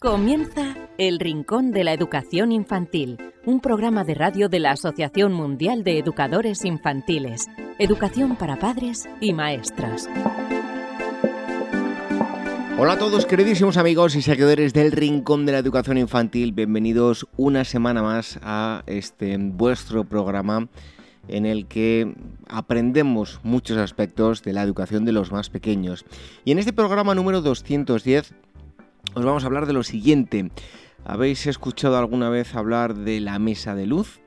Comienza El Rincón de la Educación Infantil, un programa de radio de la Asociación Mundial de Educadores Infantiles, Educación para Padres y Maestras. Hola a todos queridísimos amigos y seguidores del Rincón de la Educación Infantil, bienvenidos una semana más a este vuestro programa en el que aprendemos muchos aspectos de la educación de los más pequeños. Y en este programa número 210 os vamos a hablar de lo siguiente. ¿Habéis escuchado alguna vez hablar de la mesa de luz?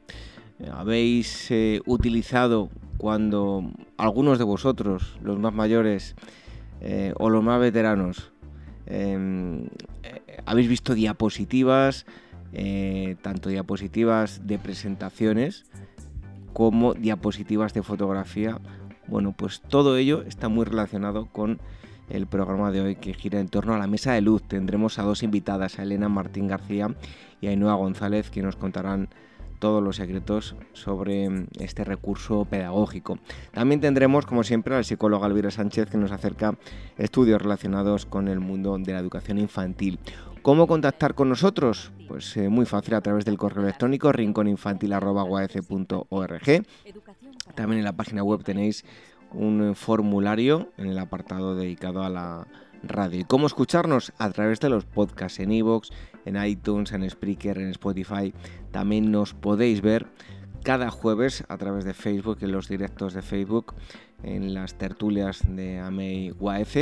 ¿Habéis eh, utilizado cuando algunos de vosotros, los más mayores eh, o los más veteranos, em, eh, habéis visto diapositivas, tanto diapositivas de presentaciones como diapositivas de fotografía? Bueno, pues todo ello está muy relacionado con el programa de hoy que gira en torno a la mesa de luz. Tendremos a dos invitadas, a Elena Martín García y a Ainhoa González, que nos contarán todos los secretos sobre mm, este recurso pedagógico. También tendremos, como siempre, al psicólogo Alvira Sánchez, que nos acerca estudios relacionados con el mundo de la educación infantil. ¿Cómo contactar con nosotros? Pues eh, muy fácil a través del correo electrónico rinconinfantil.org. También en la página web tenéis un formulario en el apartado dedicado a la radio. ¿Y cómo escucharnos? A través de los podcasts en iVoox, en iTunes, en Spreaker, en Spotify. También nos podéis ver cada jueves a través de Facebook, en los directos de Facebook, en las tertulias de AMEI UAF,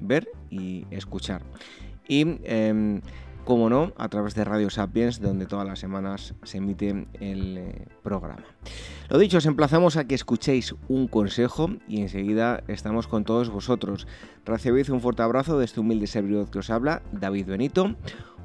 ver y escuchar. Y em, como no, a través de Radio Sapiens, donde todas las semanas se emite el eh, programa. Lo dicho, os emplazamos a que escuchéis un consejo y enseguida estamos con todos vosotros. Recibid un fuerte abrazo de este humilde servidor que os habla, David Benito.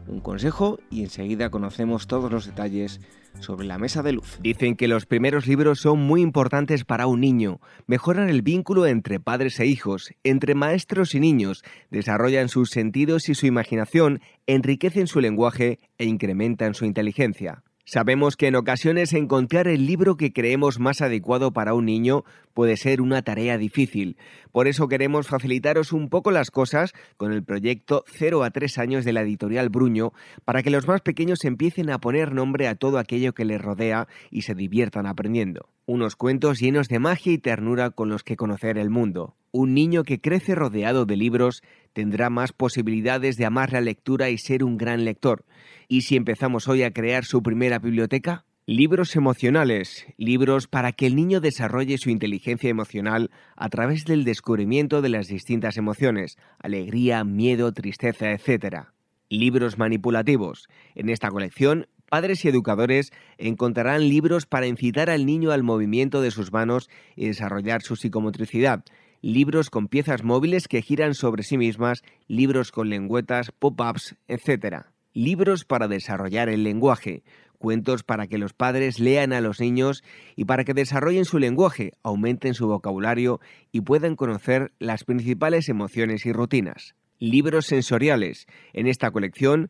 Un consejo y enseguida conocemos todos los detalles sobre la mesa de luz. Dicen que los primeros libros son muy importantes para un niño. Mejoran el vínculo entre padres e hijos, entre maestros y niños, desarrollan sus sentidos y su imaginación, enriquecen su lenguaje e incrementan su inteligencia. Sabemos que en ocasiones encontrar el libro que creemos más adecuado para un niño puede ser una tarea difícil. Por eso queremos facilitaros un poco las cosas con el proyecto 0 a 3 años de la editorial Bruño para que los más pequeños empiecen a poner nombre a todo aquello que les rodea y se diviertan aprendiendo. Unos cuentos llenos de magia y ternura con los que conocer el mundo. Un niño que crece rodeado de libros tendrá más posibilidades de amar la lectura y ser un gran lector. ¿Y si empezamos hoy a crear su primera biblioteca? Libros emocionales, libros para que el niño desarrolle su inteligencia emocional a través del descubrimiento de las distintas emociones, alegría, miedo, tristeza, etc. Libros manipulativos. En esta colección, padres y educadores encontrarán libros para incitar al niño al movimiento de sus manos y desarrollar su psicomotricidad, libros con piezas móviles que giran sobre sí mismas, libros con lengüetas, pop-ups, etc. Libros para desarrollar el lenguaje, cuentos para que los padres lean a los niños y para que desarrollen su lenguaje, aumenten su vocabulario y puedan conocer las principales emociones y rutinas. Libros sensoriales. En esta colección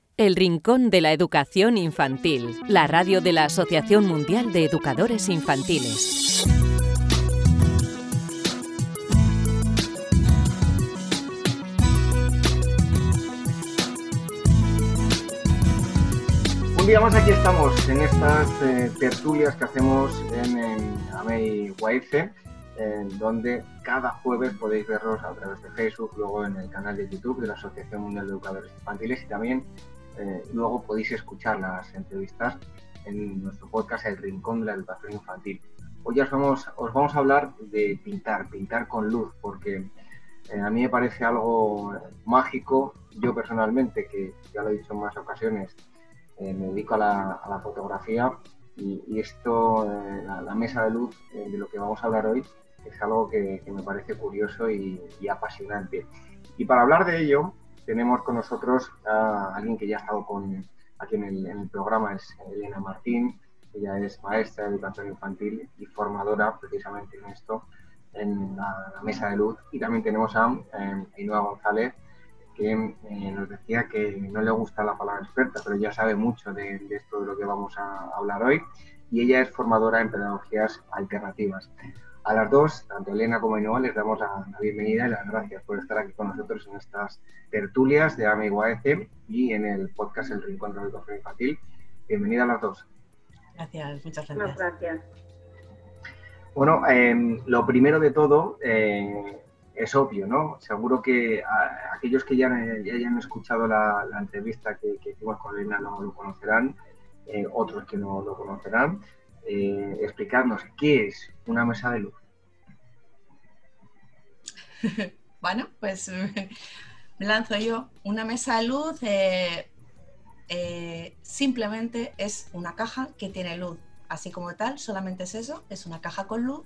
El Rincón de la Educación Infantil, la radio de la Asociación Mundial de Educadores Infantiles. Un día más aquí estamos en estas eh, tertulias que hacemos en, en AMEI donde cada jueves podéis verlos a través de Facebook, luego en el canal de YouTube de la Asociación Mundial de Educadores Infantiles y también eh, luego podéis escuchar las entrevistas en nuestro podcast El Rincón de la Educación Infantil. Hoy os vamos, os vamos a hablar de pintar, pintar con luz, porque eh, a mí me parece algo mágico. Yo personalmente, que ya lo he dicho en más ocasiones, eh, me dedico a la, fotografía y, esto, la, mesa de luz de lo que vamos a hablar hoy, es algo que, me parece curioso y, y apasionante. Y para hablar de ello, tenemos con nosotros a alguien que ya ha estado con, aquí en el, programa, es Elena Martín. Ella es maestra de educación infantil y formadora precisamente en esto, en la, mesa de luz. Y también tenemos a eh, González, que eh, nos decía que no le gusta la palabra experta, pero ya sabe mucho de, esto de lo que vamos a hablar hoy. Y ella es formadora en pedagogías alternativas. A las dos, tanto Elena como Ainhoa, les damos la, bienvenida y las gracias por estar aquí con nosotros en estas tertulias de AME y en el podcast El Rincón de la Educación Infantil. Bienvenida a las dos. Gracias, muchas gracias. gracias. Bueno, em, lo primero de todo eh, es obvio, ¿no? Seguro que aquellos que ya, hayan escuchado la, entrevista que, hicimos con Elena no lo conocerán, eh, otros que no lo conocerán. Eh, explicarnos qué es una mesa de luz. bueno, pues me lanzo yo. Una mesa de luz eh, simplemente es una caja que tiene luz, así como tal, solamente es eso, es una caja con luz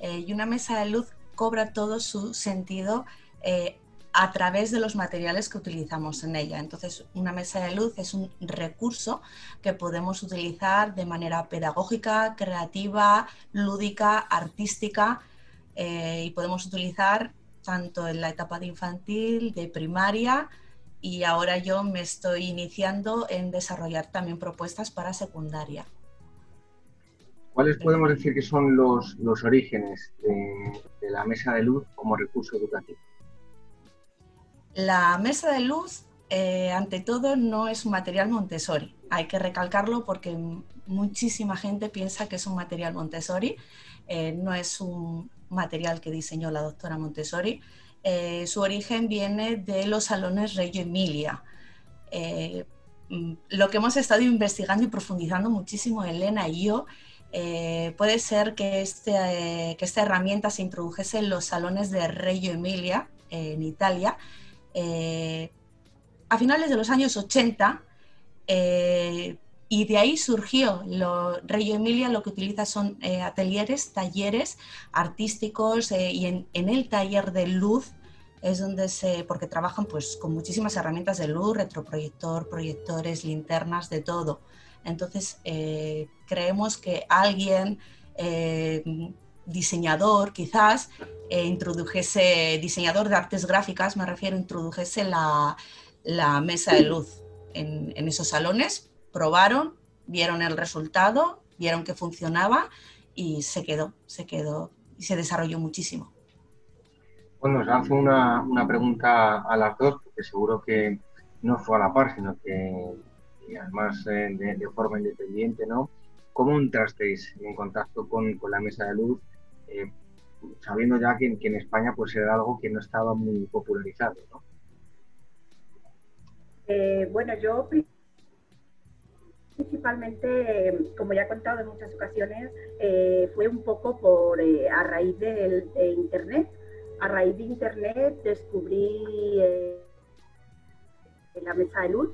eh, y una mesa de luz cobra todo su sentido eh, a través de los materiales que utilizamos en ella. Entonces, una mesa de luz es un recurso que podemos utilizar de manera pedagógica, creativa, lúdica, artística y podemos utilizar tanto en la etapa de infantil, de primaria, y ahora yo me estoy iniciando en desarrollar también propuestas para secundaria. ¿Cuáles podemos decir que son los, los orígenes de, la mesa de luz como recurso educativo? La mesa de luz, eh, ante todo, no es un material Montessori. Hay que recalcarlo porque muchísima gente piensa que es un material Montessori. Eh, no es un material que diseñó la doctora Montessori. Eh, su origen viene de los salones Reggio Emilia. Eh, mm, lo que hemos estado investigando y profundizando muchísimo Elena y yo, eh, puede ser que, este, que, esta herramienta se introdujese en los salones de Reggio Emilia, en Italia, a finales de los años 80, y de ahí surgió, lo, Emilia lo que utiliza son eh, atelieres, talleres artísticos eh, y en, el taller de luz es donde se, porque trabajan pues con muchísimas herramientas de luz, retroproyector, proyectores, linternas, de todo. Entonces eh, creemos que alguien, diseñador quizás, introdujese, diseñador de artes gráficas, me refiero, introdujese la, mesa de luz en, en esos salones probaron, vieron el resultado, vieron que funcionaba y se quedó, se quedó y se desarrolló muchísimo. Bueno, os lanzo una, pregunta a las dos, porque seguro que no fue a la par, sino que además eh, de, forma independiente, ¿no? ¿Cómo entrasteis en contacto con, la mesa de luz, eh, sabiendo ya que, en España pues era algo que no estaba muy popularizado, ¿no? Eh, bueno, yo principalmente, como ya he contado en muchas ocasiones, eh, fue un poco por eh, a raíz de, Internet. A raíz de Internet descubrí eh, la mesa de luz,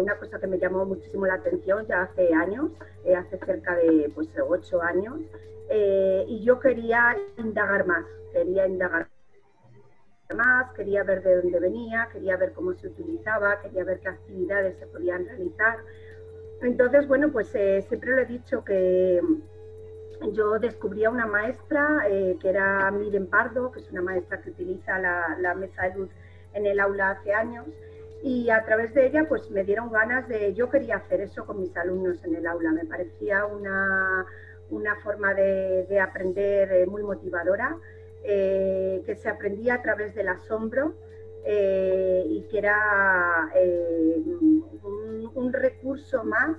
una cosa que me llamó muchísimo la atención ya hace años, hace cerca de pues, ocho años, y yo quería indagar más, quería indagar más, quería ver de dónde venía, quería ver cómo se utilizaba, quería ver qué actividades se podían realizar. Entonces, bueno, pues eh, siempre lo he dicho que yo descubrí a una maestra eh, que era Miren Pardo, que es una maestra que utiliza la, mesa de luz en el aula hace años y a través de ella pues me dieron ganas de, yo quería hacer eso con mis alumnos en el aula, me parecía una, forma de, aprender eh, muy motivadora, que se aprendía a través del asombro eh, y que era eh, un, recurso más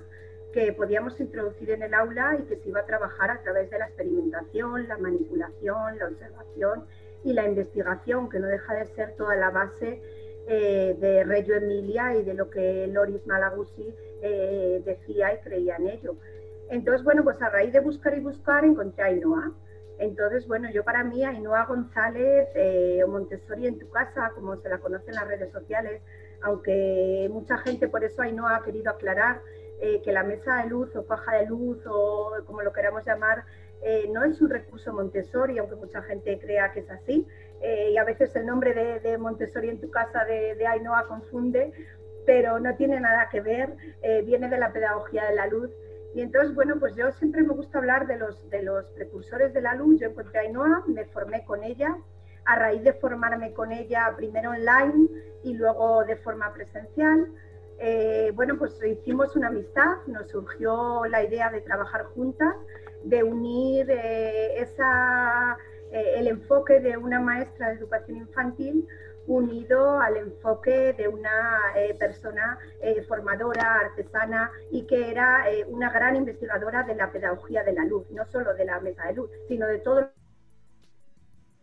que podíamos introducir en el aula y que se iba a trabajar a través de la experimentación, la manipulación, la observación y la investigación, que no deja de ser toda la base eh, de Reggio Emilia y de lo que Loris Malaguzzi decía y creía en ello. Entonces, bueno, pues a raíz de buscar y buscar encontré a Ainhoa. Entonces, bueno, yo para mí, Ainhoa González eh, o Montessori en tu casa, como se la conoce en las redes sociales, aunque mucha gente por eso Ainhoa ha querido aclarar eh, que la mesa de luz o faja de luz o como lo queramos llamar, eh, no es un recurso Montessori, aunque mucha gente crea que es así. y a veces el nombre de, Montessori en tu casa de, de, Ainhoa confunde, pero no tiene nada que ver, viene de la pedagogía de la luz Y entonces, bueno, pues yo siempre me gusta hablar de los, de los precursores de la luz. Yo encontré a Ainhoa, me formé con ella. A raíz de formarme con ella, primero online y luego de forma presencial, eh, bueno, pues hicimos una amistad, nos surgió la idea de trabajar juntas, de unir eh, esa, eh, el enfoque de una maestra de educación infantil unido al enfoque de una persona formadora, artesana y que era una gran investigadora de la pedagogía de la luz, no solo de la mesa de luz, sino de todo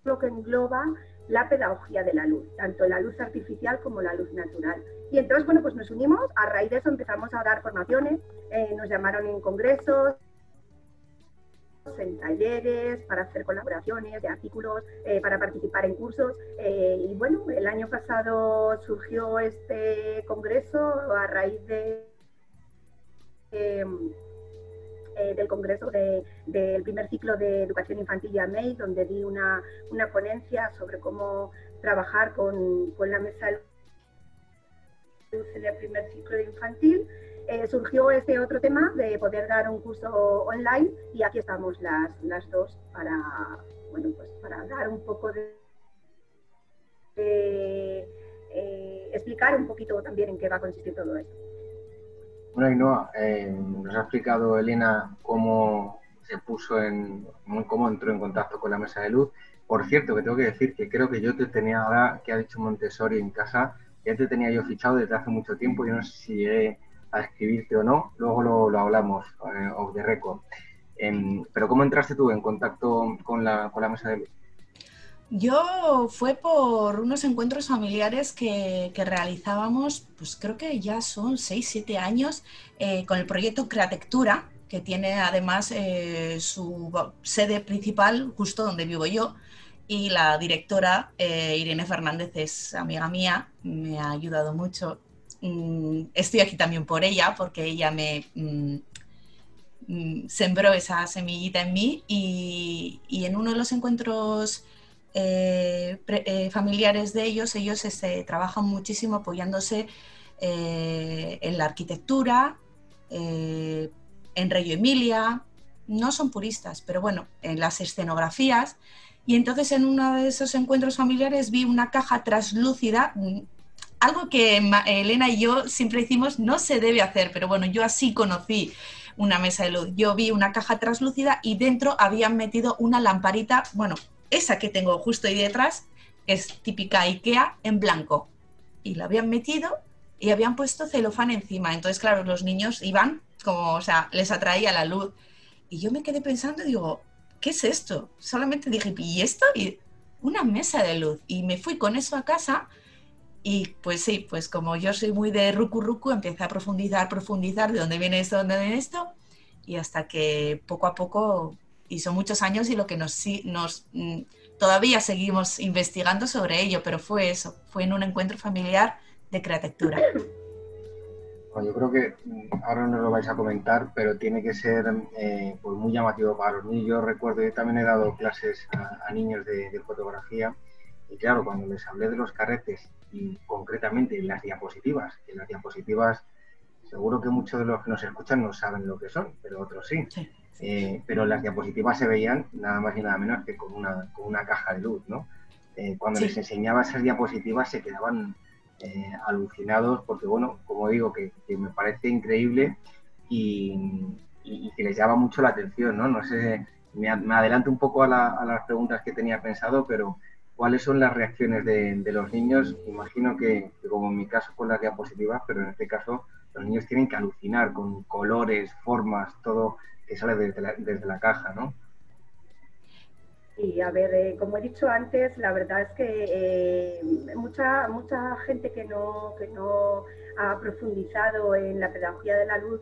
lo que engloba la pedagogía de la luz, tanto la luz artificial como la luz natural. Y entonces, bueno, pues nos unimos, a raíz de eso empezamos a dar formaciones, eh, nos llamaron en congresos, en talleres, para hacer colaboraciones de artículos, eh, para participar en cursos. Eh, y bueno, el año pasado surgió este congreso a raíz de, del congreso del primer ciclo de educación infantil y AMEI, donde di una, una ponencia sobre cómo trabajar con, con la mesa en el primer ciclo de infantil, eh, surgió este otro tema de poder dar un curso online y aquí estamos las, las dos para, bueno, pues para dar un poco de, eh, explicar un poquito también en qué va a consistir todo esto. Bueno, Ainhoa, eh, nos ha explicado Elena cómo se puso en, cómo entró en contacto con la mesa de luz. Por cierto, que tengo que decir que creo que yo te tenía ahora que ha dicho Montessori en casa, ya te tenía yo fichado desde hace mucho tiempo, yo no sé si llegué a escribirte o no, luego lo, hablamos eh, off the. Em, pero ¿cómo entraste tú en contacto con la, con la mesa de luz? Yo fue por unos encuentros familiares que, realizábamos, pues creo que ya son 6, 7 años, eh, con el proyecto Createctura, que tiene además eh, su sede principal justo donde vivo yo, y la directora, eh, Irene Fernández, es amiga mía, me ha ayudado mucho. Mm, estoy aquí también por ella, porque ella me mm, mm, sembró esa semillita en mí y, en uno de los encuentros eh, eh, familiares de ellos, ellos este, trabajan muchísimo apoyándose en la arquitectura, en Reyo Emilia, no son puristas, pero bueno, en las escenografías. Y entonces en uno de esos encuentros familiares vi una caja traslúcida, algo que Elena y yo siempre decimos no se debe hacer, pero bueno, yo así conocí una mesa de luz. Yo vi una caja traslúcida y dentro habían metido una lamparita, bueno, esa que tengo justo ahí detrás, es típica IKEA en blanco. Y la habían metido y habían puesto celofán encima. Entonces, claro, los niños iban como, o sea, les atraía la luz. Y yo me quedé pensando y digo, ¿qué es esto? Solamente dije, ¿y esto? Y una mesa de luz. Y me fui con eso a casa y pues sí, pues como yo soy muy de ruku ruku, empecé a profundizar, profundizar de dónde viene esto, dónde viene esto. Y hasta que poco a poco, y son muchos años y lo que nos, nos mm, todavía seguimos investigando sobre ello, pero fue eso, fue en un encuentro familiar de createctura yo creo que mm, ahora no lo vais a comentar, pero tiene que ser eh, pues muy llamativo para los niños. Yo recuerdo, yo también he dado clases a, niños de, fotografía y claro, cuando les hablé de los carretes y concretamente las diapositivas, que las diapositivas seguro que muchos de los que nos escuchan no saben lo que son, pero otros sí. Eh, pero las diapositivas se veían nada más y nada menos que con una, con una caja de luz, ¿no? Eh, cuando les enseñaba esas diapositivas se quedaban eh, alucinados porque, bueno, como digo, que, me parece increíble y, que les llama mucho la atención, ¿no? No sé, me, adelanto un poco a, las preguntas que tenía pensado, pero ¿cuáles son las reacciones de, los niños? Imagino que, como en mi caso con las diapositivas, pero en este caso los niños tienen que alucinar con colores, formas, todo que sale desde la, caja, ¿no? Y a ver, eh, como he dicho antes, la verdad es que eh, mucha, mucha gente que no, que no ha profundizado en la pedagogía de la luz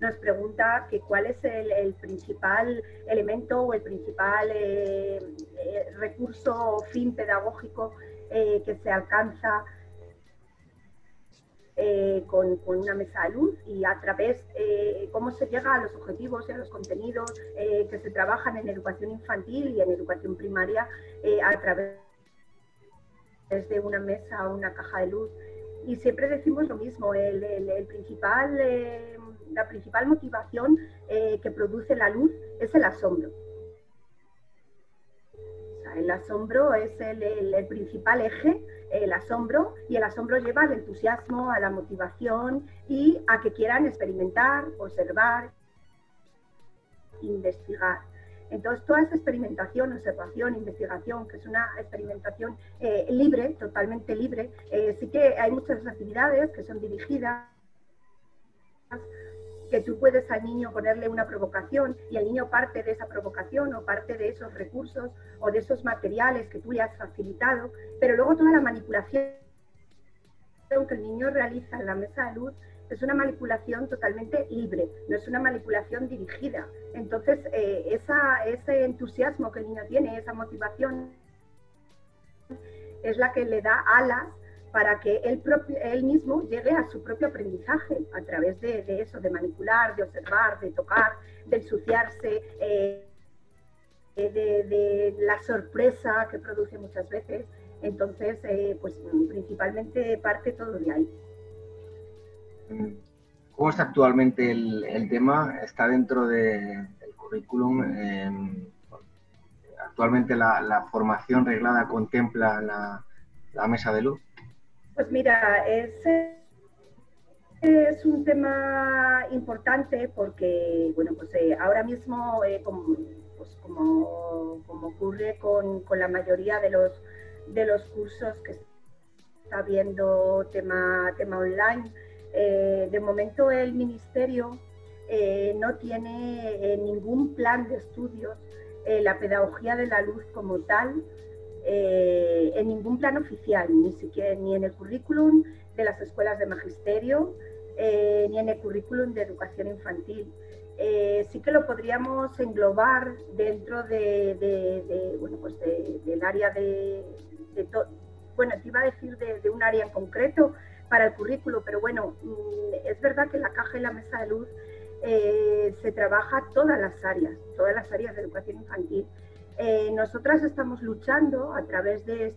nos pregunta que cuál es el, principal elemento o el principal eh, recurso o fin pedagógico que se alcanza eh, con, una mesa de luz y a través eh, cómo se llega a los objetivos y a los contenidos eh, que se trabajan en educación infantil y en educación primaria a través de una mesa o una caja de luz. Y siempre decimos lo mismo, el, principal la principal motivación que produce la luz es el asombro. el asombro es el principal eje el asombro y el asombro lleva al entusiasmo, a la motivación y a que quieran experimentar, observar, investigar. Entonces, toda esa experimentación, observación, investigación, que es una experimentación eh, libre, totalmente libre, eh, sí que hay muchas actividades que son dirigidas que tú puedes al niño ponerle una provocación y el niño parte de esa provocación o parte de esos recursos o de esos materiales que tú le has facilitado, pero luego toda la manipulación que el niño realiza en la mesa de luz es una manipulación totalmente libre, no es una manipulación dirigida. Entonces, eh, ese entusiasmo que el niño tiene, esa motivación, es la que le da alas para que él, propio, él mismo llegue a su propio aprendizaje a través de, eso, de manipular, de observar, de tocar, de ensuciarse, eh, de, la sorpresa que produce muchas veces. Entonces, eh, pues principalmente parte todo de ahí. ¿Cómo está actualmente el, tema? ¿Está dentro del currículum? ¿Actualmente la, formación reglada contempla la mesa de luz? Pues mira, ese es un tema importante porque, bueno, pues eh, ahora mismo, eh, pues como, como, ocurre con, la mayoría de los, de los cursos que está viendo tema, tema online, eh, de momento el Ministerio no tiene ningún plan de estudios la pedagogía de la luz como tal eh, en ningún plan oficial, ni siquiera ni en el currículum de las escuelas de magisterio, eh, ni en el currículum de educación infantil. Eh, sí que lo podríamos englobar dentro de, bueno, pues del área de, bueno, te iba a decir de, un área en concreto para el currículo, pero bueno, mm, es verdad que la caja y la mesa de luz se trabaja todas las áreas, todas las áreas de educación infantil eh, nosotras estamos luchando a través de,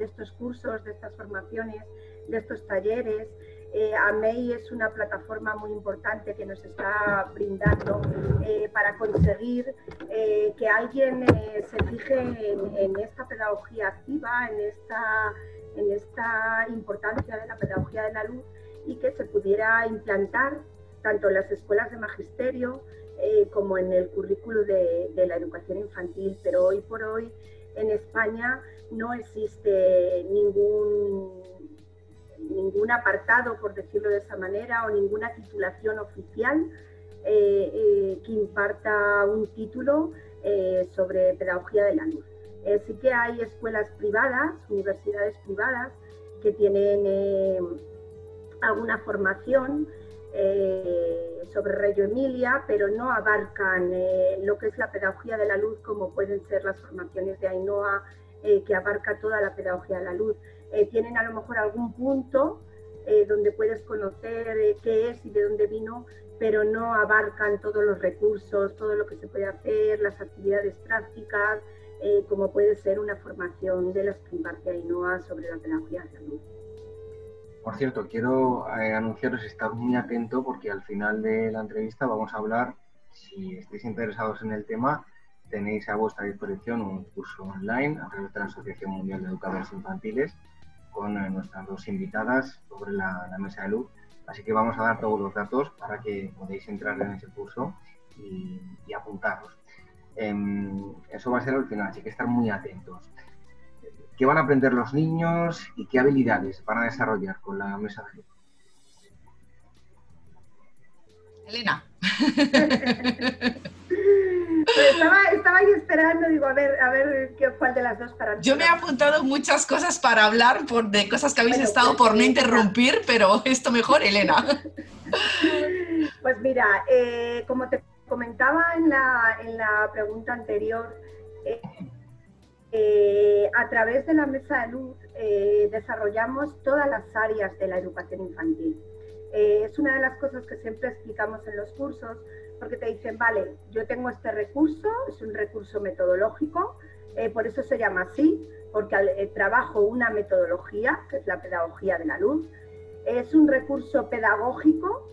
estos cursos, de estas formaciones, de estos talleres. Eh, AMEI es una plataforma muy importante que nos está brindando eh, para conseguir que alguien se fije en, esta pedagogía activa, en esta importancia de la pedagogía de la luz y que se pudiera implantar tanto en las escuelas de magisterio, eh, como en el currículo de, la educación infantil, pero hoy por hoy en España no existe ningún, ningún apartado, por decirlo de esa manera, o ninguna titulación oficial eh, eh, que imparta un título sobre pedagogía de la luz. sí que hay escuelas privadas, universidades privadas, que tienen alguna formación eh, sobre Reggio Emilia, pero no abarcan eh, lo que es la pedagogía de la luz como pueden ser las formaciones de Ainhoa, eh, que abarca toda la pedagogía de la luz. tienen a lo mejor algún punto donde puedes conocer qué es y de dónde vino, pero no abarcan todos los recursos, todo lo que se puede hacer, las actividades prácticas, como puede ser una formación de las que imparte Ainhoa sobre la pedagogía de la luz. Por cierto, quiero eh, anunciaros estar muy atento porque al final de la entrevista vamos a hablar, si estáis interesados en el tema, tenéis a vuestra disposición un curso online a través de la Asociación Mundial de Educadores Infantiles con eh, nuestras dos invitadas sobre la, mesa de luz. Así que vamos a dar todos los datos para que podáis entrar en ese curso y, apuntaros. Em, eso va a ser al final, así que estar muy atentos qué van a aprender los niños y qué habilidades van a desarrollar con la mesa de Elena. estaba, ahí esperando, digo, a ver, a ver qué cuál de las dos para. Yo me he apuntado muchas cosas para hablar por, de cosas que habéis estado por no interrumpir, pero esto mejor, Elena. Pues mira, eh, como te comentaba en la, en la pregunta anterior, eh, eh, a través de la mesa de luz eh, desarrollamos todas las áreas de la educación infantil. Eh, es una de las cosas que siempre explicamos en los cursos, porque te dicen, vale, yo tengo este recurso, es un recurso metodológico, por eso se llama así, porque trabajo una metodología, que es la pedagogía de la luz. Es un recurso pedagógico,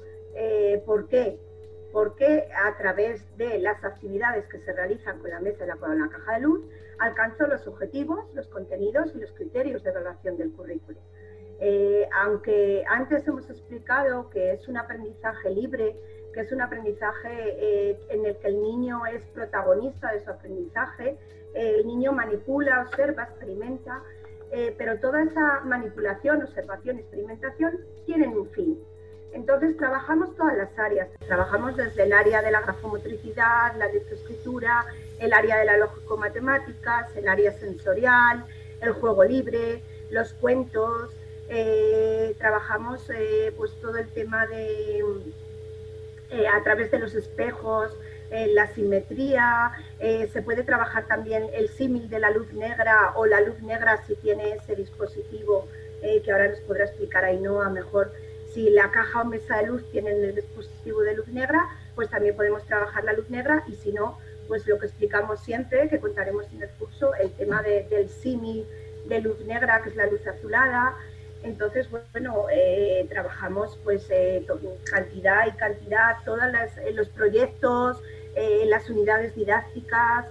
¿Por qué? Porque a través de las actividades que se realizan con la mesa y la, caja de luz, alcanzo los objetivos, los contenidos y los criterios de evaluación del currículo. Eh, aunque antes hemos explicado que es un aprendizaje libre, que es un aprendizaje eh, en el que el niño es protagonista de su aprendizaje, el niño manipula, observa, experimenta, eh, pero toda esa manipulación, observación, experimentación tienen un fin. Entonces trabajamos todas las áreas, trabajamos desde el área de la grafomotricidad, la lectoescritura, el área de la lógico-matemáticas, el área sensorial, el juego libre, los cuentos, eh, trabajamos eh, pues todo el tema de a través de los espejos, la simetría, se puede trabajar también el símil de la luz negra o la luz negra si tiene ese dispositivo que ahora nos podrá explicar Ainhoa mejor si la caja o mesa de luz tienen el dispositivo de luz negra, pues también podemos trabajar la luz negra y si no, pues lo que explicamos siempre, que contaremos en el curso, el tema del símil de luz negra, que es la luz azulada. Entonces, bueno, eh, trabajamos pues eh, cantidad y cantidad, todos eh, los proyectos, las unidades didácticas,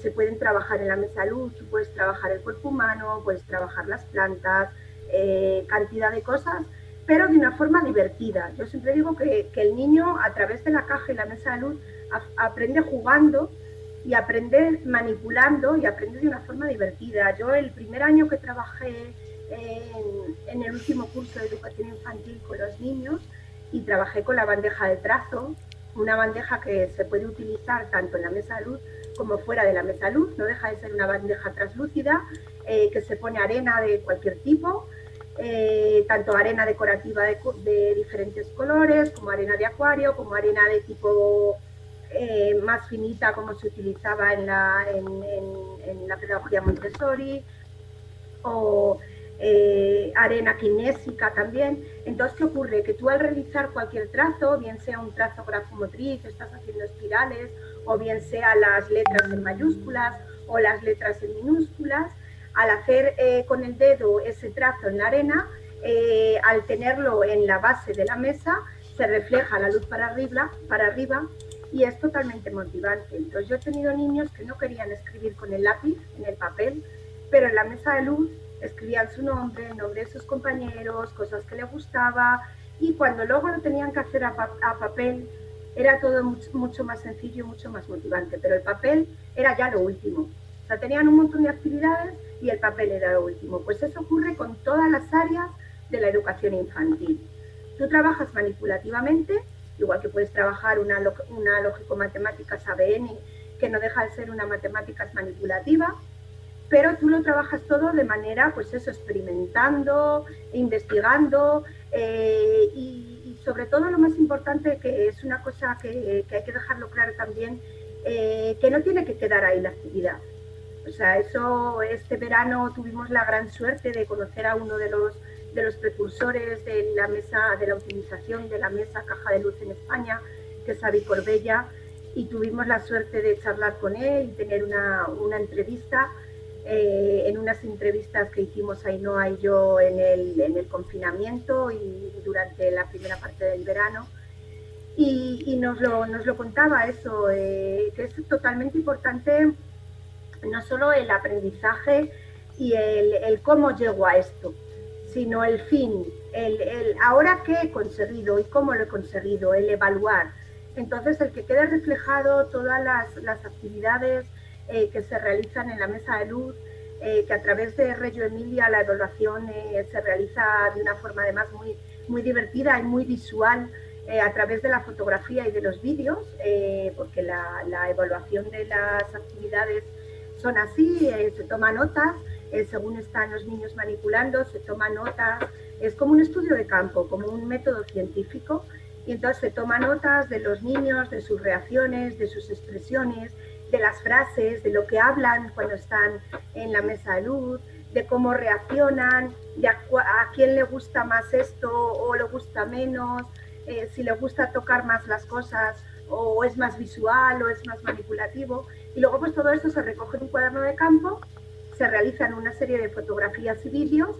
se pueden trabajar en la mesa de luz, puedes trabajar el cuerpo humano, puedes trabajar las plantas, cantidad de cosas pero de una forma divertida. Yo siempre digo que, el niño a través de la caja y la mesa de luz aprende jugando y aprende manipulando y aprende de una forma divertida. Yo el primer año que trabajé en, el último curso de educación infantil con los niños y trabajé con la bandeja de trazo, una bandeja que se puede utilizar tanto en la mesa de luz como fuera de la mesa de luz, no deja de ser una bandeja translúcida eh, que se pone arena de cualquier tipo eh, tanto arena decorativa de, diferentes colores, como arena de acuario, como arena de tipo eh, más finita como se utilizaba en la, en, la pedagogía Montessori, o eh, arena kinésica también. Entonces, ¿qué ocurre? Que tú al realizar cualquier trazo, bien sea un trazo grafomotriz, estás haciendo espirales, o bien sea las letras en mayúsculas o las letras en minúsculas, al hacer eh, con el dedo ese trazo en la arena, eh, al tenerlo en la base de la mesa, se refleja la luz para arriba, y es totalmente motivante. Entonces yo he tenido niños que no querían escribir con el lápiz en el papel, pero en la mesa de luz escribían su nombre, el nombre de sus compañeros, cosas que les gustaba y cuando luego lo tenían que hacer a, papel era todo mucho, mucho, más sencillo, mucho más motivante, pero el papel era ya lo último. O sea, tenían un montón de actividades y el papel era lo último. Pues eso ocurre con todas las áreas de la educación infantil. Tú trabajas manipulativamente, igual que puedes trabajar una, una lógico-matemáticas ABN, que no deja de ser una matemáticas manipulativa, pero tú lo trabajas todo de manera, pues eso, experimentando, investigando eh, y, sobre todo lo más importante, que es una cosa que, hay que dejarlo claro también, eh, que no tiene que quedar ahí la actividad. O sea, eso, este verano tuvimos la gran suerte de conocer a uno de los, de los precursores de la mesa, de la utilización de la mesa caja de luz en España, que es Avi Corbella, y tuvimos la suerte de charlar con él y tener una, una entrevista. Eh, en unas entrevistas que hicimos Ainhoa y yo en el, en el confinamiento y durante la primera parte del verano. Y, y nos, lo, nos, lo, contaba eso, eh, que es totalmente importante no solo el aprendizaje y el, cómo llego a esto, sino el fin, el, ahora qué he conseguido y cómo lo he conseguido, el evaluar. Entonces, el que quede reflejado todas las, actividades eh, que se realizan en la mesa de luz, eh, que a través de Reggio Emilia la evaluación eh, se realiza de una forma además muy, muy divertida y muy visual a través de la fotografía y de los vídeos, porque la, evaluación de las actividades son así, eh, se toma notas, eh, según están los niños manipulando, se toma notas, es como un estudio de campo, como un método científico, y entonces se toma notas de los niños, de sus reacciones, de sus expresiones, de las frases, de lo que hablan cuando están en la mesa de luz, de cómo reaccionan, de a, quién le gusta más esto o le gusta menos, eh, si le gusta tocar más las cosas o es más visual o es más manipulativo. Y luego pues todo esto se recoge en un cuaderno de campo, se realizan una serie de fotografías y vídeos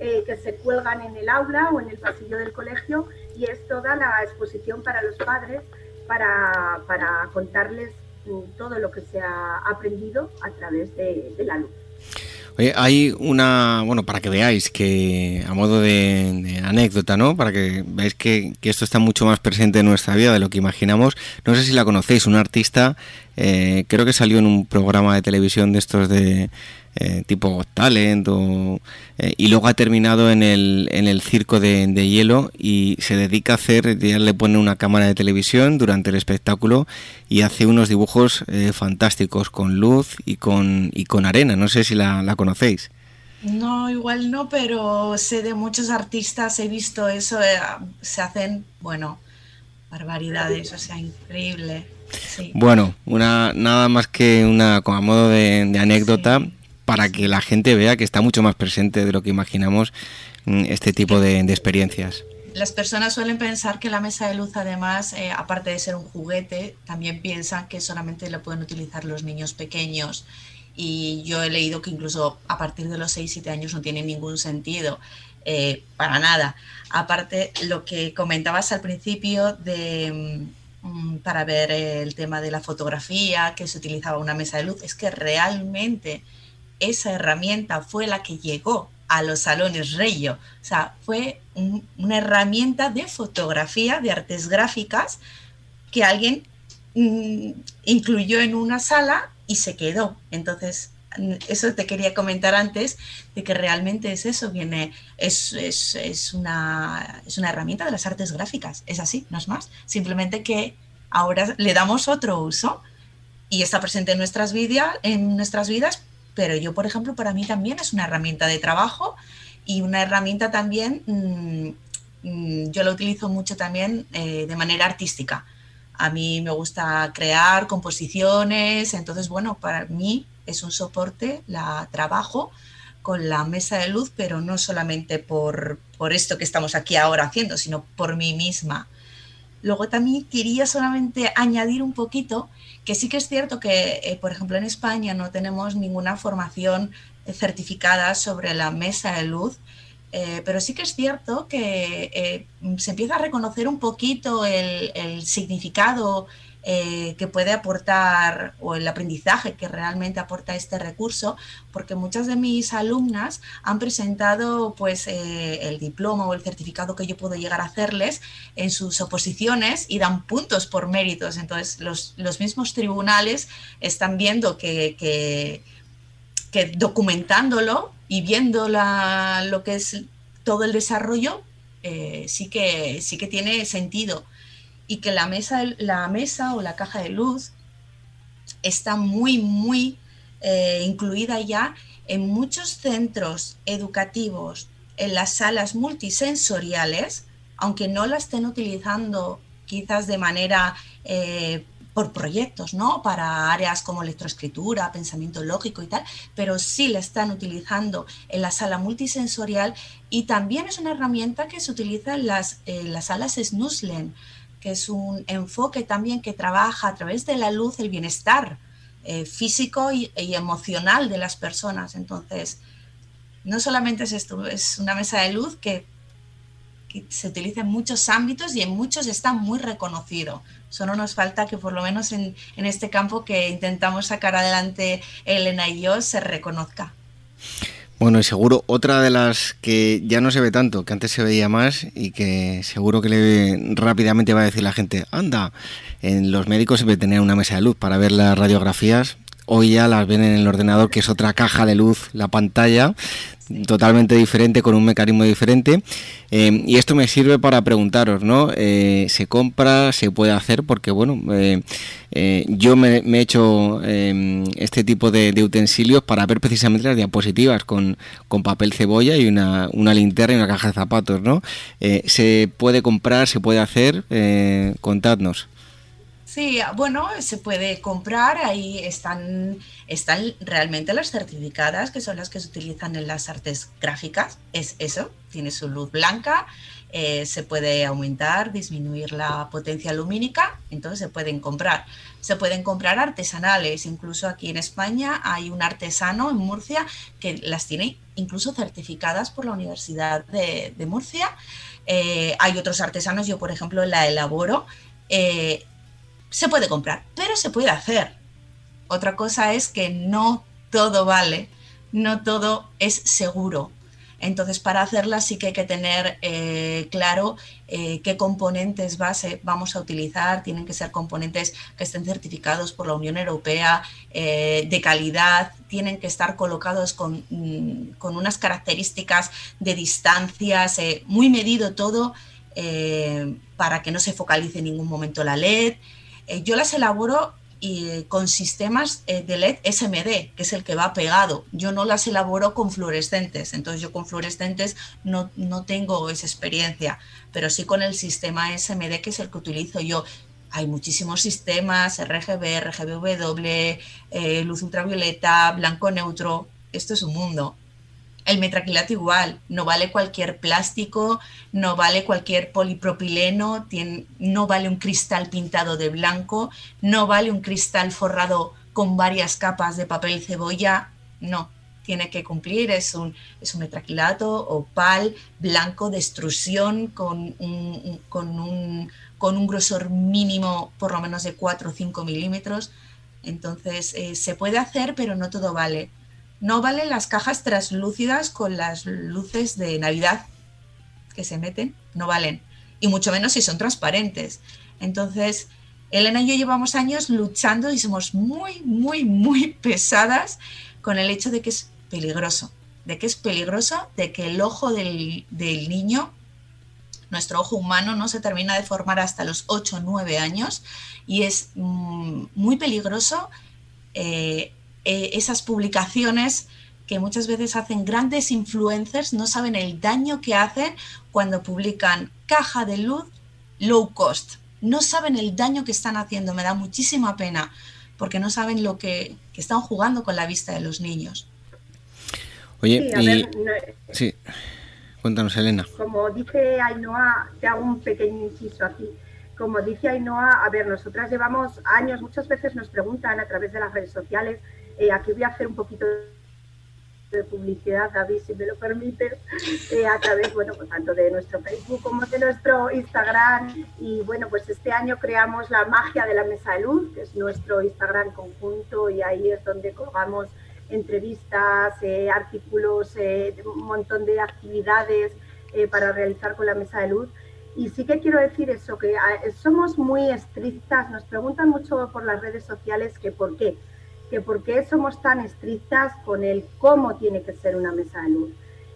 eh, que se cuelgan en el aula o en el pasillo del colegio y es toda la exposición para los padres para, para contarles mm, todo lo que se ha aprendido a través de, la luz. Hay una, bueno, para que veáis que a modo de, anécdota, ¿no? Para que veáis que, que, esto está mucho más presente en nuestra vida de lo que imaginamos. No sé si la conocéis, una artista, eh, creo que salió en un programa de televisión de estos de eh, tipo Talent eh, y luego ha terminado en el, en el circo de, hielo y se dedica a hacer, ya le pone una cámara de televisión durante el espectáculo y hace unos dibujos eh, fantásticos con luz y con, y con arena. No sé si la, la conocéis. No, igual no, pero sé de muchos artistas, he visto eso, se hacen, bueno, barbaridades, o sea, increíble. Bueno, una, nada más que una, a modo de, anécdota, para que la gente vea que está mucho más presente de lo que imaginamos mm, este tipo de, experiencias. Las personas suelen pensar que la mesa de luz, además, eh, aparte de ser un juguete, también piensan que solamente lo pueden utilizar los niños pequeños. Y yo he leído que incluso a partir de los 6-7 años no tiene ningún sentido. Eh, para nada. Aparte, lo que comentabas al principio de, mm, para ver el tema de la fotografía, que se utilizaba una mesa de luz, es que realmente esa herramienta fue la que llegó a los salones Reyo. O sea, fue una herramienta de fotografía, de artes gráficas, que alguien mm, incluyó en una sala y se quedó. Entonces, eso te quería comentar antes, de que realmente es eso, viene, es, es, una, es una herramienta de las artes gráficas, es así, no es más. Simplemente que ahora le damos otro uso y está presente en nuestras, en nuestras vidas pero yo, por ejemplo, para mí también es una herramienta de trabajo y una herramienta también, mm, mm, yo la utilizo mucho también eh, de manera artística. A mí me gusta crear composiciones, entonces, bueno, para mí es un soporte, la trabajo con la mesa de luz, pero no solamente por, por esto que estamos aquí ahora haciendo, sino por mí misma. Luego también quería solamente añadir un poquito que sí que es cierto que, eh, por ejemplo, en España no tenemos ninguna formación eh, certificada sobre la mesa de luz, eh, pero sí que es cierto que se empieza a reconocer un poquito el significado eh, que puede aportar o el aprendizaje que realmente aporta este recurso, porque muchas de mis alumnas han presentado pues eh, el diploma o el certificado que yo puedo llegar a hacerles en sus oposiciones y dan puntos por méritos. Entonces los, los mismos tribunales están viendo que, que, documentándolo y viendo la, lo que es todo el desarrollo, eh, sí, que, sí que tiene sentido y que la mesa, la mesa o la caja de luz está muy, muy eh, incluida ya en muchos centros educativos, en las salas multisensoriales, aunque no la estén utilizando quizás de manera eh, por proyectos, ¿no? Para áreas como electroescritura, pensamiento lógico y tal, pero sí la están utilizando en la sala multisensorial y también es una herramienta que se utiliza en las, en las salas SNUSLEN, que es un enfoque también que trabaja a través de la luz el bienestar eh, físico y, emocional de las personas. Entonces, no solamente es esto, es una mesa de luz que, se utiliza en muchos ámbitos y en muchos está muy reconocido. Solo nos falta que por lo menos en, en este campo que intentamos sacar adelante Elena y yo se reconozca. Bueno, y seguro otra de las que ya no se ve tanto, que antes se veía más y que seguro que le, rápidamente va a decir la gente, anda, en los médicos siempre tener una mesa de luz para ver las radiografías, hoy ya las ven en el ordenador, que es otra caja de luz, la pantalla, totalmente diferente, con un mecanismo diferente. Eh, y esto me sirve para preguntaros, ¿no? Eh, ¿Se compra, se puede hacer? Porque, bueno, eh, yo me, he hecho este tipo de, utensilios para ver precisamente las diapositivas con, con papel cebolla y una, una, linterna y una caja de zapatos, ¿no? ¿Se puede comprar, se puede hacer? contadnos. Sí, bueno, se puede comprar, ahí están, están realmente las certificadas, que son las que se utilizan en las artes gráficas, es eso, tiene su luz blanca, eh, se puede aumentar, disminuir la potencia lumínica, entonces se pueden comprar. Se pueden comprar artesanales, incluso aquí en España hay un artesano en Murcia que las tiene incluso certificadas por la Universidad de, Murcia eh, hay otros artesanos, yo por ejemplo la elaboro, eh, se puede comprar, pero se puede hacer. Otra cosa es que no todo vale, no todo es seguro. Entonces, para hacerla sí que hay que tener eh, claro eh, qué componentes base vamos a utilizar. Tienen que ser componentes que estén certificados por la Unión Europea, eh, de calidad, tienen que estar colocados con, mm, con unas características de distancias, muy medido todo para que no se focalice en ningún momento la LED. Yo las elaboro y con sistemas eh, de LED SMD, que es el que va pegado. Yo no las elaboro con fluorescentes, entonces yo con fluorescentes no, no tengo esa experiencia, pero sí con el sistema SMD, que es el que utilizo yo. Hay muchísimos sistemas, RGB, RGBW, eh, luz ultravioleta, blanco neutro. Esto es un mundo. El metraquilato igual, no vale cualquier plástico, no vale cualquier polipropileno, no vale un cristal pintado de blanco, no vale un cristal forrado con varias capas de papel cebolla, no, tiene que cumplir, es un, es un metraquilato opal, blanco, de extrusión, con un, con, un, con un grosor mínimo por lo menos de 4 o 5 milímetros. Entonces, eh, se puede hacer, pero no todo vale. No valen las cajas translúcidas con las luces de Navidad que se meten, no valen. Y mucho menos si son transparentes. Entonces, Elena y yo llevamos años luchando y somos muy, muy, muy pesadas con el hecho de que es peligroso. De que es peligroso, de que el ojo del, niño, nuestro ojo humano, no se termina de formar hasta los 8 o 9 años y es mm, muy peligroso eh, eh, esas publicaciones que muchas veces hacen grandes influencers, no saben el daño que hacen cuando publican caja de luz low cost. No saben el daño que están haciendo, me da muchísima pena, porque no saben lo que, están jugando con la vista de los niños. Oye, y... sí, cuéntanos, Elena. Como dice Ainhoa, te hago un pequeño inciso aquí como dice Ainhoa, a ver, nosotras llevamos años, muchas veces nos preguntan a través de las redes sociales eh, aquí voy a hacer un poquito de publicidad, David, si me lo permites, eh, a través, bueno, pues tanto de nuestro Facebook como de nuestro Instagram. Y bueno, pues este año creamos la magia de la mesa de luz, que es nuestro Instagram conjunto, y ahí es donde colgamos entrevistas, eh, artículos, un montón de actividades para realizar con la mesa de luz. Y sí que quiero decir eso, que ah, somos muy estrictas, nos preguntan mucho por las redes sociales que por qué que por qué somos tan estrictas con el cómo tiene que ser una mesa de luz.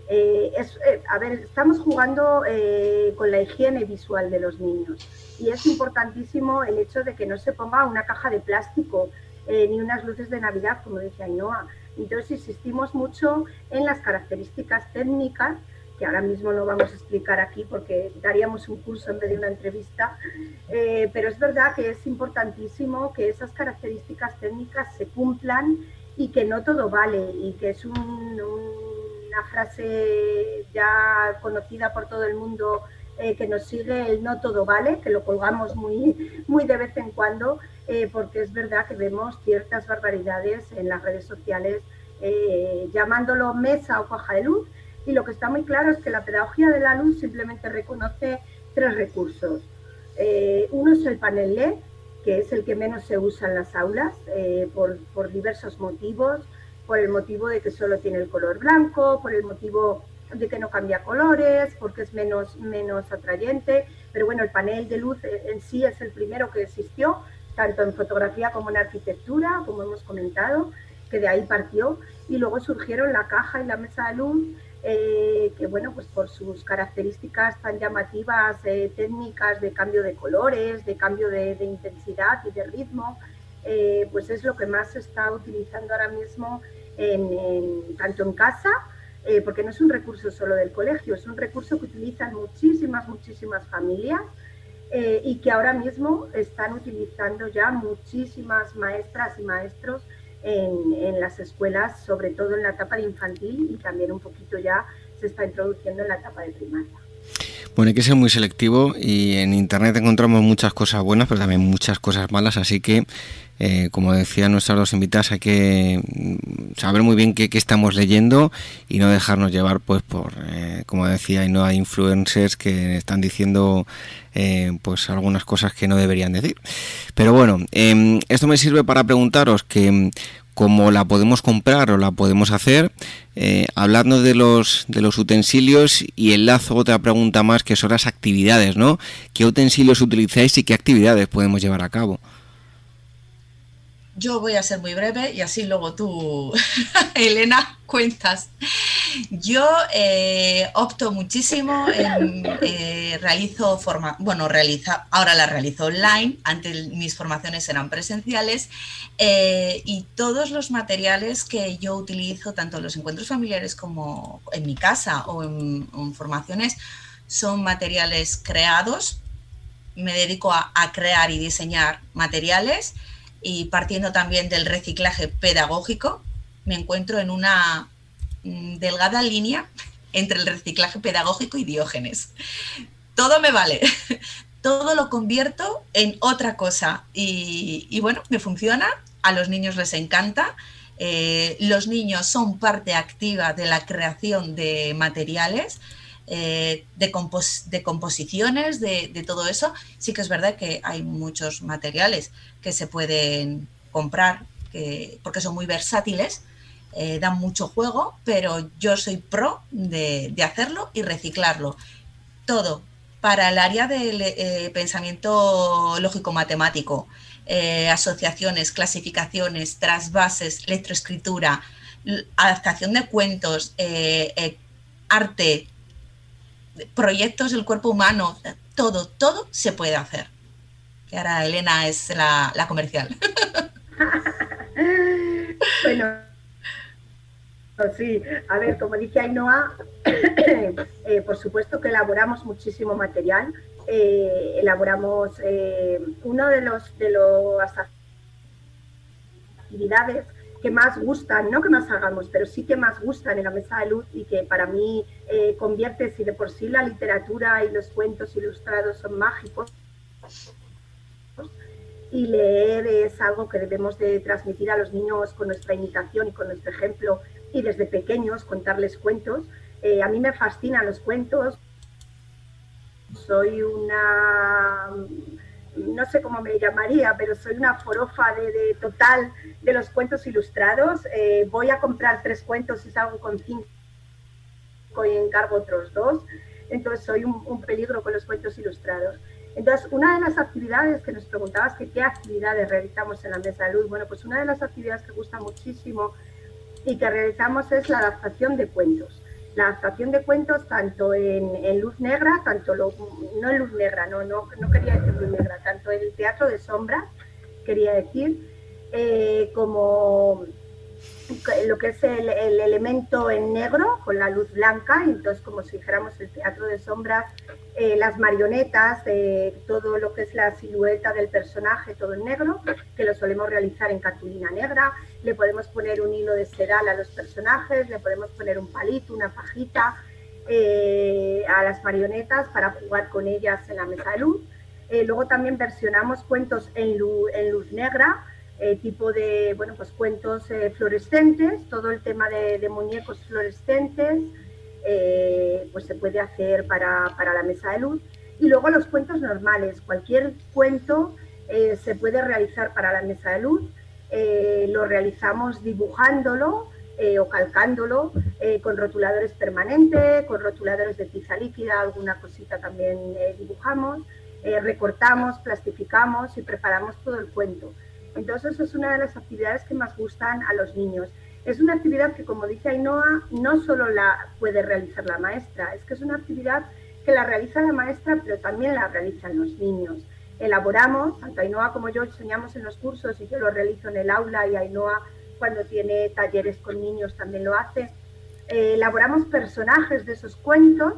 Eh, eh, a ver, estamos jugando eh, con la higiene visual de los niños y es importantísimo el hecho de que no se ponga una caja de plástico ni unas luces de Navidad, como decía Ainhoa. Entonces insistimos mucho en las características técnicas que ahora mismo no vamos a explicar aquí porque daríamos un curso en vez de una entrevista, eh, pero es verdad que es importantísimo que esas características técnicas se cumplan y que no todo vale y que es una frase ya conocida por todo el mundo eh, que nos sigue el no todo vale, que lo colgamos muy, muy de vez en cuando, eh, porque es verdad que vemos ciertas barbaridades en las redes sociales llamándolo mesa o caja de luz, y lo que está muy claro es que la pedagogía de la luz simplemente reconoce tres recursos. Eh, uno es el panel LED, que es el que menos se usa en las aulas eh, por, diversos motivos, por el motivo de que solo tiene el color blanco, por el motivo de que no cambia colores, porque es menos, menos atrayente, pero bueno, el panel de luz en sí es el primero que existió, tanto en fotografía como en arquitectura, como hemos comentado, que de ahí partió, y luego surgieron la caja y la mesa de luz, eh, que bueno, pues por sus características tan llamativas, eh, técnicas de cambio de colores, de cambio de, intensidad y de ritmo, eh, pues es lo que más se está utilizando ahora mismo tanto en casa, porque no es un recurso solo del colegio, es un recurso que utilizan muchísimas, muchísimas familias y que ahora mismo están utilizando ya muchísimas maestras y maestros en, las escuelas, sobre todo en la etapa de infantil y también un poquito ya se está introduciendo en la etapa de primaria. Bueno, hay que ser muy selectivo y en Internet encontramos muchas cosas buenas, pero también muchas cosas malas, así que eh, como decían nuestras dos invitadas, hay que mm, saber muy bien qué, estamos leyendo y no dejarnos llevar, pues, por, eh, como decía, y no hay influencers que están diciendo eh, pues algunas cosas que no deberían decir. Pero bueno, em, esto me sirve para preguntaros que mm, cómo la podemos comprar o la podemos hacer, eh, hablando de los, de los utensilios y enlazo otra pregunta más que son las actividades, ¿no? ¿Qué utensilios utilizáis y qué actividades podemos llevar a cabo? Yo voy a ser muy breve y así luego tú, Elena, cuentas. Yo eh, opto muchísimo eh, realizo forma, bueno, realiza, ahora la realizo online, antes mis formaciones eran presenciales eh, y todos los materiales que yo utilizo, tanto en los encuentros familiares como en mi casa o en, formaciones, son materiales creados. Me dedico a crear y diseñar materiales y partiendo también del reciclaje pedagógico, me encuentro en una mm, delgada línea entre el reciclaje pedagógico y diógenes. Todo me vale, todo lo convierto en otra cosa y, bueno, me funciona, a los niños les encanta. Eh, los niños son parte activa de la creación de materiales, eh, de, composiciones, de, todo eso. Sí que es verdad que hay muchos materiales que se pueden comprar porque son muy versátiles, eh, dan mucho juego, pero yo soy pro de, hacerlo y reciclarlo. Todo para el área del eh, pensamiento lógico-matemático, asociaciones, clasificaciones, trasvases, lectroescritura, adaptación de cuentos, arte, proyectos del cuerpo humano, todo, todo se puede hacer. Que ahora Elena es la, comercial. bueno, sí, a ver, como dice Ainhoa, eh, por supuesto que elaboramos muchísimo material. Eh, elaboramos eh, uno de los de las actividades que más gustan, no que más hagamos, pero sí que más gustan en la mesa de luz y que para mí eh, convierte, si de por sí la literatura y los cuentos ilustrados son mágicos, y leer es algo que debemos de transmitir a los niños con nuestra imitación y con nuestro ejemplo y desde pequeños contarles cuentos. Eh, a mí me fascinan los cuentos. Soy una no sé cómo me llamaría, pero soy una forofa de, total de los cuentos ilustrados. Eh, voy a comprar tres cuentos y salgo con cinco y encargo otros dos. Entonces soy un, peligro con los cuentos ilustrados. Entonces, una de las actividades que nos preguntabas que qué actividades realizamos en la mesa de luz, bueno, pues una de las actividades que gusta muchísimo y que realizamos es la adaptación de cuentos la adaptación de cuentos tanto en, luz negra, tanto lo, no en luz negra, no, no, no, quería decir luz negra, tanto el teatro de sombra, quería decir, eh, como lo que es el, elemento en negro con la luz blanca, entonces como si dijéramos el teatro de sombras, eh, las marionetas, todo lo que es la silueta del personaje, todo en negro, que lo solemos realizar en cartulina negra, le podemos poner un hilo de seral a los personajes, le podemos poner un palito, una pajita eh, a las marionetas para jugar con ellas en la mesa de luz. Eh, luego también versionamos cuentos en luz negra, eh, tipo de, bueno, pues cuentos fluorescentes, todo el tema de, muñecos fluorescentes, pues se puede hacer para, para, la mesa de luz. Y luego los cuentos normales, cualquier cuento se puede realizar para la mesa de luz, lo realizamos dibujándolo o calcándolo con rotuladores permanentes, con rotuladores de tiza líquida, alguna cosita también dibujamos, recortamos, plastificamos y preparamos todo el cuento. Entonces es una de las actividades que más gustan a los niños. Es una actividad que, como dice Ainhoa, no solo la puede realizar la maestra, es que es una actividad que la realiza la maestra, pero también la realizan los niños. Elaboramos, tanto Ainhoa como yo enseñamos en los cursos y yo lo realizo en el aula y Ainhoa cuando tiene talleres con niños también lo hace. Eh, elaboramos personajes de esos cuentos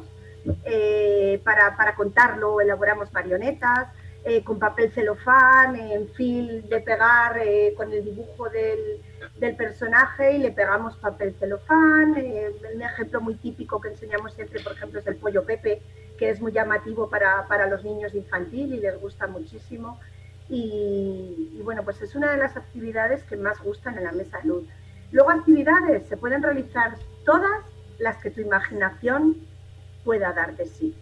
eh, para, para contarlo, elaboramos marionetas, eh, con papel celofán, en fil de pegar con el dibujo del, personaje y le pegamos papel celofán. Eh, un ejemplo muy típico que enseñamos siempre, por ejemplo, es el pollo Pepe, que es muy llamativo para, los niños infantil y les gusta muchísimo. y, bueno, pues es una de las actividades que más gustan en la mesa de luz. Luego actividades se pueden realizar todas las que tu imaginación pueda dar de sí.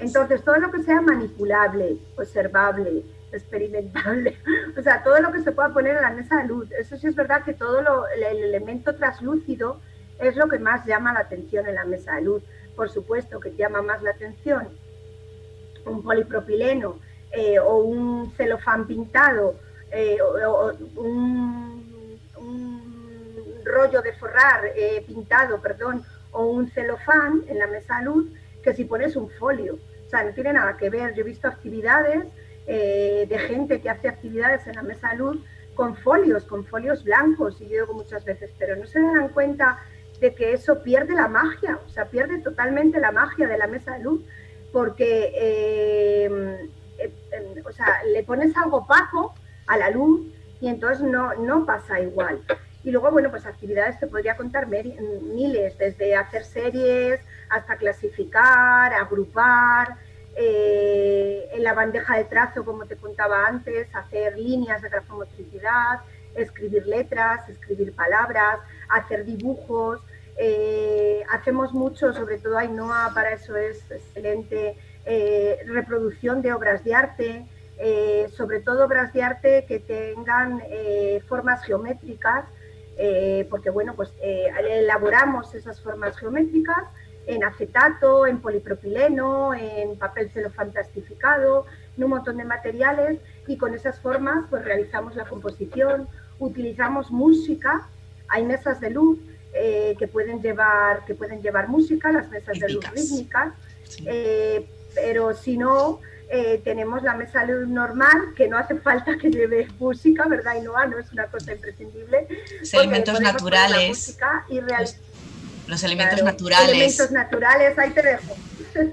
Entonces, todo lo que sea manipulable, observable, experimentable, o sea, todo lo que se pueda poner en la mesa de luz. Eso sí es verdad que todo lo, el elemento traslúcido es lo que más llama la atención en la mesa de luz. Por supuesto que llama más la atención un polipropileno eh, o un celofán pintado eh, o, un, rollo de forrar eh, pintado, perdón, o un celofán en la mesa de luz que si pones un folio. O sea, no tiene nada que ver. Yo he visto actividades de gente que hace actividades en la mesa de luz con folios, con folios blancos, y yo digo muchas veces, pero no se dan cuenta de que eso pierde la magia, o sea, pierde totalmente la magia de la mesa de luz, porque o sea, le pones algo opaco a la luz y entonces no, no pasa igual. Y luego, bueno, pues actividades te podría contar miles, desde hacer series hasta clasificar, agrupar, eh, en la bandeja de trazo, como te contaba antes, hacer líneas de grafomotricidad, escribir letras, escribir palabras, hacer dibujos. Eh, hacemos mucho, sobre todo Ainhoa, para eso es excelente, eh, reproducción de obras de arte, sobre todo obras de arte que tengan formas geométricas, porque bueno, pues elaboramos esas formas geométricas en acetato, en polipropileno, en papel celofán plastificado, en un montón de materiales y con esas formas pues realizamos la composición, utilizamos música, hay mesas de luz que pueden llevar que pueden llevar música, las mesas de luz rítmicas pero si no, eh, tenemos la mesa luz normal, que no hace falta que lleve música, ¿verdad? Y no, no es una cosa imprescindible. Los elementos naturales. Los, elementos naturales. Los elementos naturales, ahí te dejo.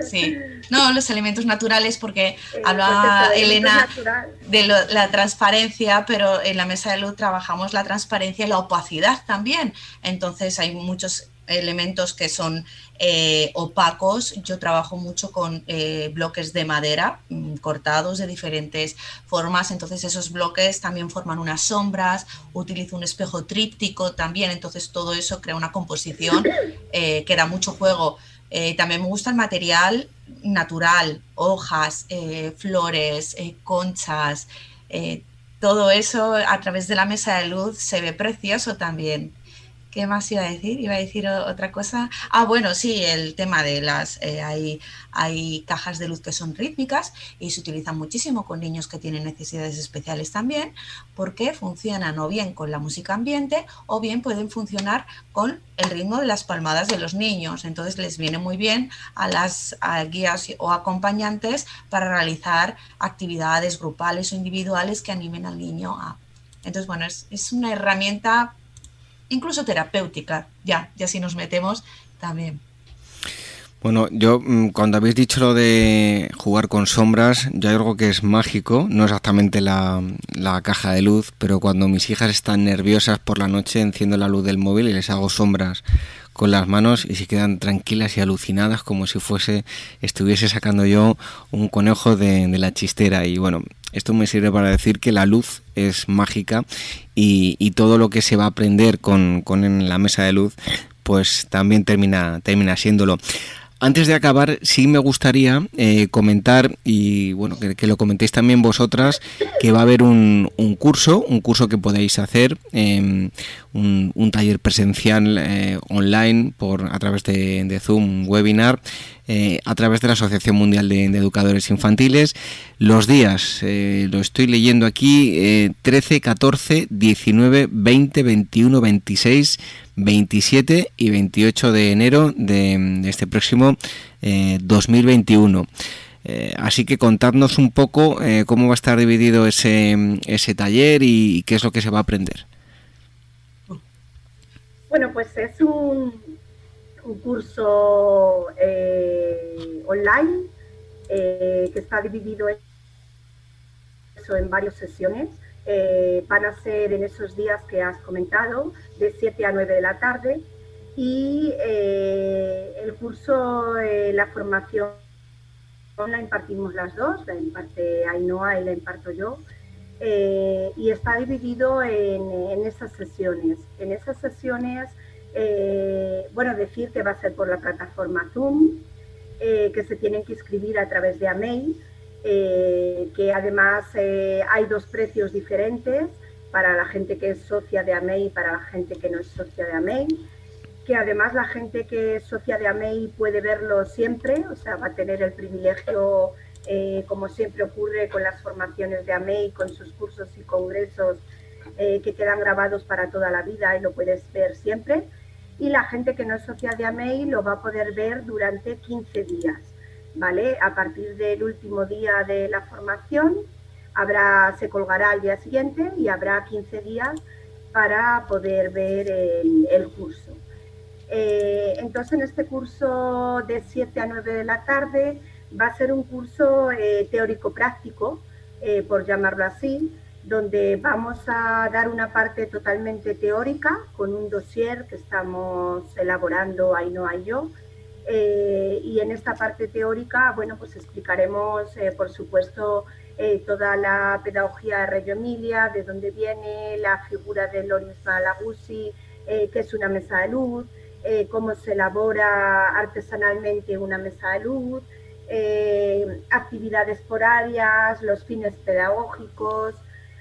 Sí, no, los elementos naturales, porque eh, hablaba pues Elena de la transparencia, pero en la mesa de luz trabajamos la transparencia y la opacidad también. Entonces hay muchos elementos que son eh, opacos. Yo trabajo mucho con eh, bloques de madera mm, cortados de diferentes formas, entonces esos bloques también forman unas sombras, utilizo un espejo tríptico también, entonces todo eso crea una composición eh, que da mucho juego. también me gusta el material natural, hojas, flores, conchas, todo eso a través de la mesa de luz se ve precioso también. ¿Qué más iba a decir? Iba a decir otra cosa. Ah, bueno, sí, el tema de las... Eh, hay, hay cajas de luz que son rítmicas y se utilizan muchísimo con niños que tienen necesidades especiales también, porque funcionan o bien con la música ambiente o bien pueden funcionar con el ritmo de las palmadas de los niños. Entonces les viene muy bien a las guías o acompañantes para realizar actividades grupales o individuales que animen al niño a... Entonces, bueno, es una herramienta incluso terapéutica, ya, ya si nos metemos también. Bueno, yo mm, cuando habéis dicho lo de jugar con sombras, yo hay algo que es mágico, no exactamente la, la, caja de luz, pero cuando mis hijas están nerviosas por la noche enciendo la luz del móvil y les hago sombras con las manos y se quedan tranquilas y alucinadas como si fuese estuviese sacando yo un conejo de, la chistera y bueno, esto me sirve para decir que la luz es mágica y, todo lo que se va a aprender con, con la mesa de luz pues también termina, termina siéndolo. Antes de acabar, sí me gustaría eh, comentar, y bueno, que, lo comentéis también vosotras, que va a haber un, curso, un curso que podéis hacer, em, un, taller presencial eh, online por a través de, Zoom, un webinar, eh, a través de la Asociación Mundial de, Educadores Infantiles. Los días, lo estoy leyendo aquí, 13, 14, 19, 20, 21, 26. 27 y 28 de enero de, este próximo 2021. Eh, eh, así que contadnos un poco eh, cómo va a estar dividido ese, ese taller y, qué es lo que se va a aprender. Bueno, pues es un, un curso online que está dividido en varias sesiones. Eh, van a ser en esos días que has comentado, de 7 a 9 de la tarde. Y eh, el curso, eh, la formación la impartimos las dos, la imparte Ainhoa y la imparto yo. eh, y está dividido en, en, esas sesiones. En esas sesiones, bueno, decir que va a ser por la plataforma Zoom, que se tienen que inscribir a través de AMEI, que además hay dos precios diferentes para la gente que es socia de AMEI y para la gente que no es socia de AMEI que además la gente que es socia de AMEI puede verlo siempre, o sea, va a tener el privilegio eh, como siempre ocurre con las formaciones de AMEI, con sus cursos y congresos eh, que quedan grabados para toda la vida y lo puedes ver siempre. Y la gente que no es social de AMEI lo va a poder ver durante 15 días, ¿vale? A partir del último día de la formación, habrá, se colgará al día siguiente y habrá 15 días para poder ver el, curso. Eh, entonces, en este curso de 7 a 9 de la tarde, va a ser un curso eh, teórico-práctico, eh, por llamarlo así, donde vamos a dar una parte totalmente teórica con un dossier que estamos elaborando Ainhoa y yo. Eh, y en esta parte teórica, bueno, pues explicaremos, por supuesto, toda la pedagogía de Reggio Emilia, de dónde viene la figura de Loris Malaguzzi, qué es una mesa de luz, cómo se elabora artesanalmente una mesa de luz, eh, actividades por áreas, los fines pedagógicos,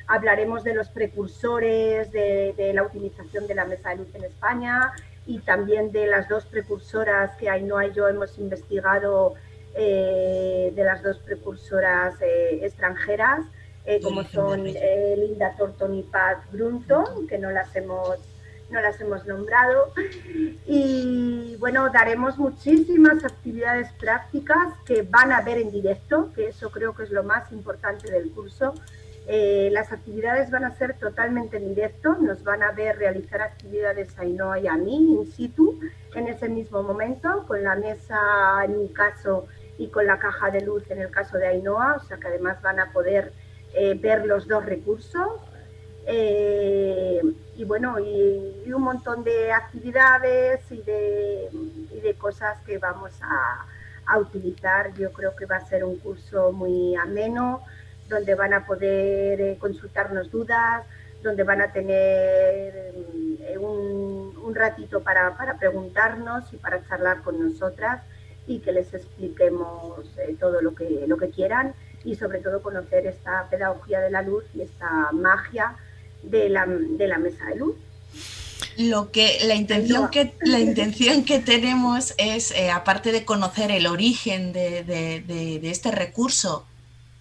hablaremos de los precursores de, la utilización de la mesa de luz en España y también de las dos precursoras que Ainhoa y yo hemos investigado, eh, de las dos precursoras eh, extranjeras, como son Linda Thornton y Pat Brunton, que no las hemos no las hemos nombrado. Y bueno, daremos muchísimas actividades prácticas que van a ver en directo, que eso creo que es lo más importante del curso. Eh, las actividades van a ser totalmente en directo, nos van a ver realizar actividades a Ainhoa y a mí in situ en ese mismo momento, con la mesa en mi caso y con la caja de luz en el caso de Ainhoa, o sea que además van a poder eh, ver los dos recursos. Eh, y bueno, y, un montón de actividades y de, de cosas que vamos a, a, utilizar. Yo creo que va a ser un curso muy ameno, donde van a poder eh, consultarnos dudas, donde van a tener eh, un, un ratito para, para, preguntarnos y para charlar con nosotras y que les expliquemos todo lo que, lo que quieran y sobre todo conocer esta pedagogía de la luz y esta magia de la, de la mesa de luz. Lo que la intención que la intención que tenemos es, eh, aparte de conocer el origen de, de, este recurso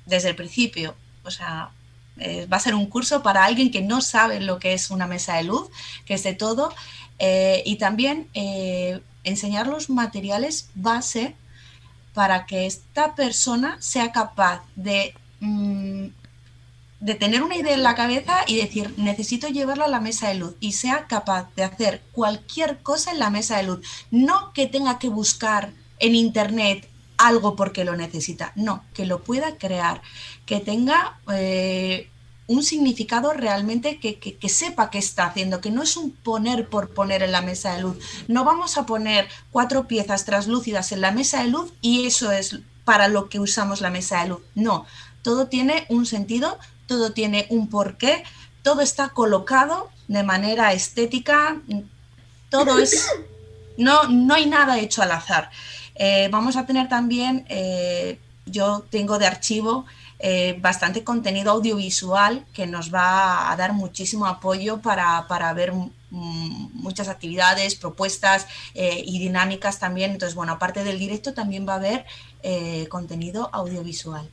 desde el principio, o sea, eh, va a ser un curso para alguien que no sabe lo que es una mesa de luz, que es de todo, eh, y también enseñar los materiales base para que esta persona sea capaz de mm, de tener una idea en la cabeza y decir, necesito llevarlo a la mesa de luz y sea capaz de hacer cualquier cosa en la mesa de luz. No que tenga que buscar en internet algo porque lo necesita, no, que lo pueda crear, que tenga eh, un significado realmente que, que, sepa qué está haciendo, que no es un poner por poner en la mesa de luz. No vamos a poner cuatro piezas translúcidas en la mesa de luz y eso es para lo que usamos la mesa de luz. No, todo tiene un sentido todo tiene un porqué, todo está colocado de manera estética, todo es, no, no hay nada hecho al azar. Eh, vamos a tener también, eh, yo tengo de archivo eh, bastante contenido audiovisual que nos va a dar muchísimo apoyo para, para ver muchas actividades, propuestas y dinámicas también. Entonces, bueno, aparte del directo también va a haber contenido audiovisual.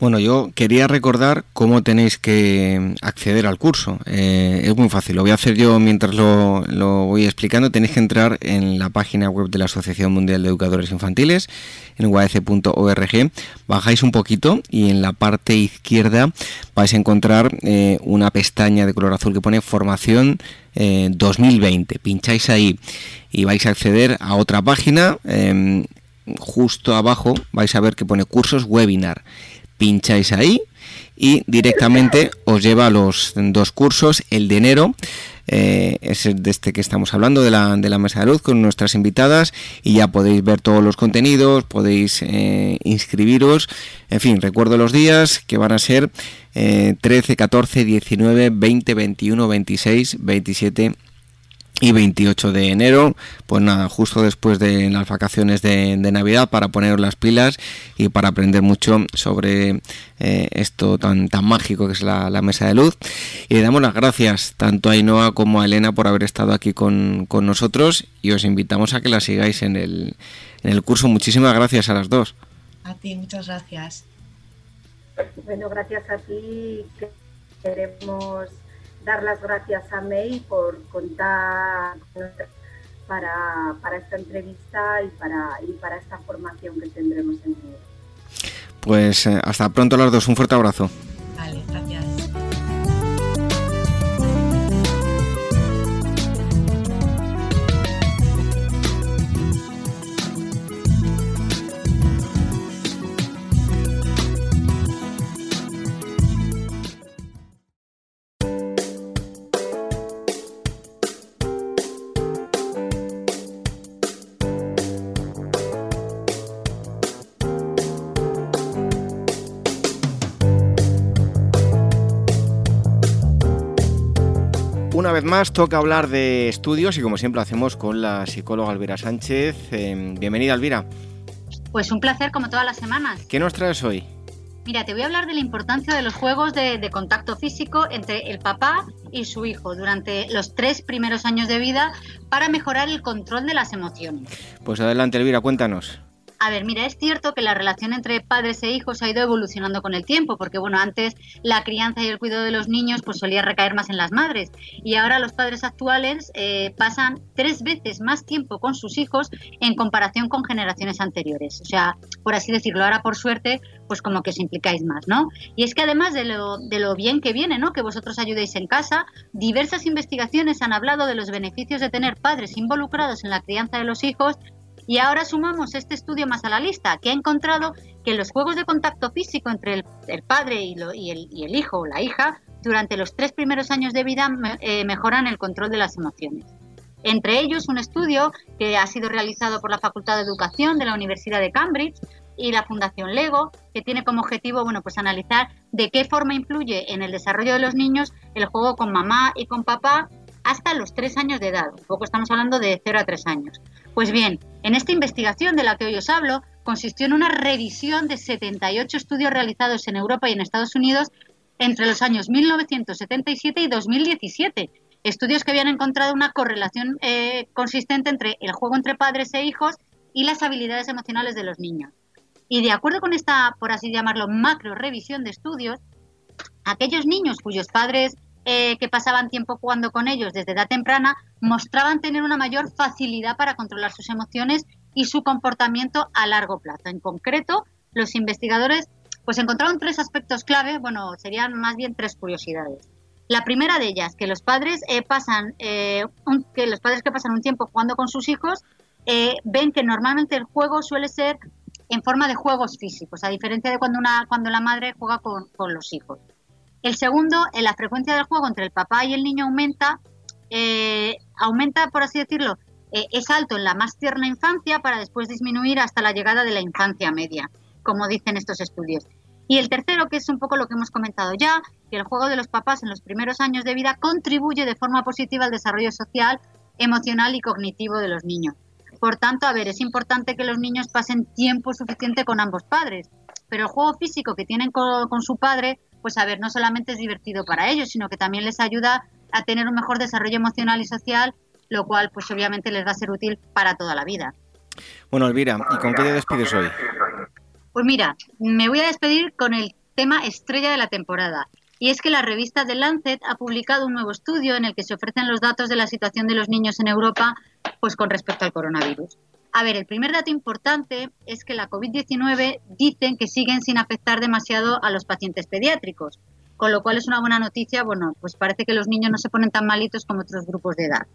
Bueno, yo quería recordar cómo tenéis que acceder al curso. Eh, es muy fácil, lo voy a hacer yo mientras lo, voy explicando. Tenéis que entrar en la página web de la Asociación Mundial de Educadores Infantiles, en uac.org. Bajáis un poquito y en la parte izquierda vais a encontrar eh, una pestaña de color azul que pone Formación 2020. Eh, Pincháis ahí y vais a acceder a otra página. Em, justo abajo vais a ver que pone cursos webinar pincháis ahí y directamente os lleva a los dos cursos, el de enero, eh, es de este que estamos hablando, de la, de la mesa de luz, con nuestras invitadas, y ya podéis ver todos los contenidos, podéis eh, inscribiros. En fin, recuerdo los días que van a ser 13, 14, 19, 20, 21, 26, 27 y 28 de enero, pues nada, justo después de las vacaciones de, Navidad para poner las pilas y para aprender mucho sobre eh, esto tan, tan mágico que es la, mesa de luz. Y le damos las gracias tanto a Ainhoa como a Elena por haber estado aquí con, con nosotros y os invitamos a que la sigáis en el, en el curso. Muchísimas gracias a las dos. A ti, muchas gracias. Bueno, gracias a ti. Queremos dar las gracias a May por contar para, para esta entrevista y para, y para esta formación que tendremos en enero. Pues eh, hasta pronto las dos, un fuerte abrazo. Vale, gracias. Una vez más toca hablar de estudios y como siempre hacemos con la psicóloga Elvira Sánchez. Em, bienvenida Elvira. Pues un placer como todas las semanas. ¿Qué nos traes hoy? Mira, te voy a hablar de la importancia de los juegos de, de, contacto físico entre el papá y su hijo durante los tres primeros años de vida para mejorar el control de las emociones. Pues adelante, Elvira, cuéntanos. A ver, mira, es cierto que la relación entre padres e hijos ha ido evolucionando con el tiempo, porque bueno, antes la crianza y el cuidado de los niños pues solía recaer más en las madres y ahora los padres actuales eh, pasan tres veces más tiempo con sus hijos en comparación con generaciones anteriores. O sea, por así decirlo, ahora por suerte, pues como que os implicáis más, ¿no? Y es que además de lo, de lo bien que viene, ¿no? Que vosotros ayudéis en casa, diversas investigaciones han hablado de los beneficios de tener padres involucrados en la crianza de los hijos y ahora sumamos este estudio más a la lista, que ha encontrado que los juegos de contacto físico entre el, padre y, el, hijo o la hija durante los tres primeros años de vida eh, mejoran el control de las emociones. Entre ellos, un estudio que ha sido realizado por la Facultad de Educación de la Universidad de Cambridge y la Fundación Lego, que tiene como objetivo bueno, pues analizar de qué forma influye en el desarrollo de los niños el juego con mamá y con papá hasta los tres años de edad. Un poco estamos hablando de 0 a 3 años. Pues bien, en esta investigación de la que hoy os hablo, consistió en una revisión de 78 estudios realizados en Europa y en Estados Unidos entre los años 1977 y 2017. Estudios que habían encontrado una correlación eh, consistente entre el juego entre padres e hijos y las habilidades emocionales de los niños. Y de acuerdo con esta, por así llamarlo, macro revisión de estudios, aquellos niños cuyos padres eh, que pasaban tiempo jugando con ellos desde edad temprana mostraban tener una mayor facilidad para controlar sus emociones y su comportamiento a largo plazo. En concreto, los investigadores pues encontraron tres aspectos clave, bueno, serían más bien tres curiosidades. La primera de ellas, que los padres eh, pasan, eh, que los padres que pasan un tiempo jugando con sus hijos ven que normalmente el juego suele ser en forma de juegos físicos, a diferencia de cuando una, cuando la madre juega con, con los hijos. El segundo, en la frecuencia del juego entre el papá y el niño aumenta, eh, aumenta, por así decirlo, eh, es alto en la más tierna infancia para después disminuir hasta la llegada de la infancia media, como dicen estos estudios. Y el tercero, que es un poco lo que hemos comentado ya, que el juego de los papás en los primeros años de vida contribuye de forma positiva al desarrollo social, emocional y cognitivo de los niños. Por tanto, a ver, es importante que los niños pasen tiempo suficiente con ambos padres, pero el juego físico que tienen con su padre pues a ver, no solamente es divertido para ellos, sino que también les ayuda a tener un mejor desarrollo emocional y social, lo cual pues obviamente les va a ser útil para toda la vida. Bueno, Elvira, ¿y con qué te despides hoy? Pues mira, me voy a despedir con el tema estrella de la temporada. Y es que la revista The Lancet ha publicado un nuevo estudio en el que se ofrecen los datos de la situación de los niños en Europa pues con respecto al coronavirus. A ver, el primer dato importante es que la COVID-19 dicen que siguen sin afectar demasiado a los pacientes pediátricos, con lo cual es una buena noticia. Bueno, pues parece que los niños no se ponen tan malitos como otros grupos de edad.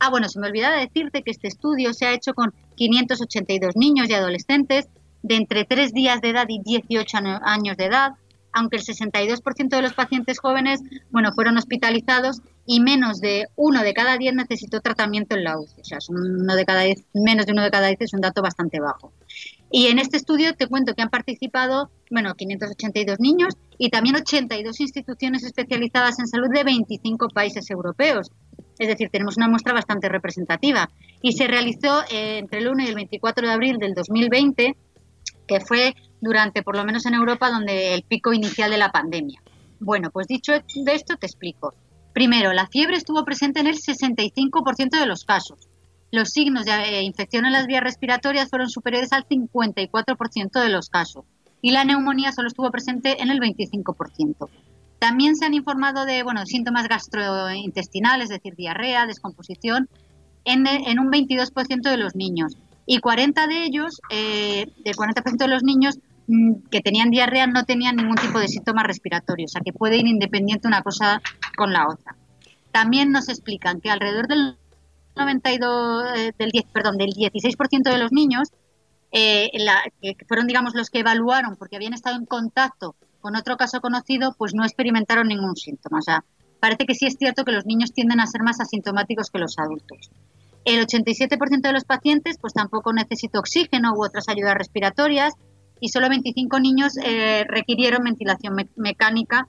Ah, bueno, se me olvidaba decirte que este estudio se ha hecho con 582 niños y adolescentes de entre 3 días de edad y 18 años de edad, aunque el 62% de los pacientes jóvenes, bueno, fueron hospitalizados y menos de uno de cada diez necesitó tratamiento en la UCI. O sea, uno de cada diez, menos de uno de cada diez es un dato bastante bajo. Y en este estudio te cuento que han participado, bueno, 582 niños y también 82 instituciones especializadas en salud de 25 países europeos. Es decir, tenemos una muestra bastante representativa. Y se realizó eh, entre el 1 y el 24 de abril del 2020, que fue durante, por lo menos en Europa, donde el pico inicial de la pandemia. Bueno, pues dicho de esto, te explico. Primero, la fiebre estuvo presente en el 65% de los casos. Los signos de eh, infección en las vías respiratorias fueron superiores al 54% de los casos. Y la neumonía solo estuvo presente en el 25%. También se han informado de bueno, síntomas gastrointestinales, es decir, diarrea, descomposición, en, en un 22% de los niños. Y 40 de ellos, eh, del 40% de los niños, Mm, que tenían diarrea no tenían ningún tipo de síntoma respiratorio, o sea que puede ir independiente una cosa con la otra. También nos explican que alrededor del 92, eh, del 10, perdón, del 16% de los niños, eh, que fueron digamos los que evaluaron porque habían estado en contacto con otro caso conocido, pues no experimentaron ningún síntoma. O sea, parece que sí es cierto que los niños tienden a ser más asintomáticos que los adultos. El 87% de los pacientes pues tampoco necesitó oxígeno u otras ayudas respiratorias y solo 25 niños eh, requirieron ventilación mecánica,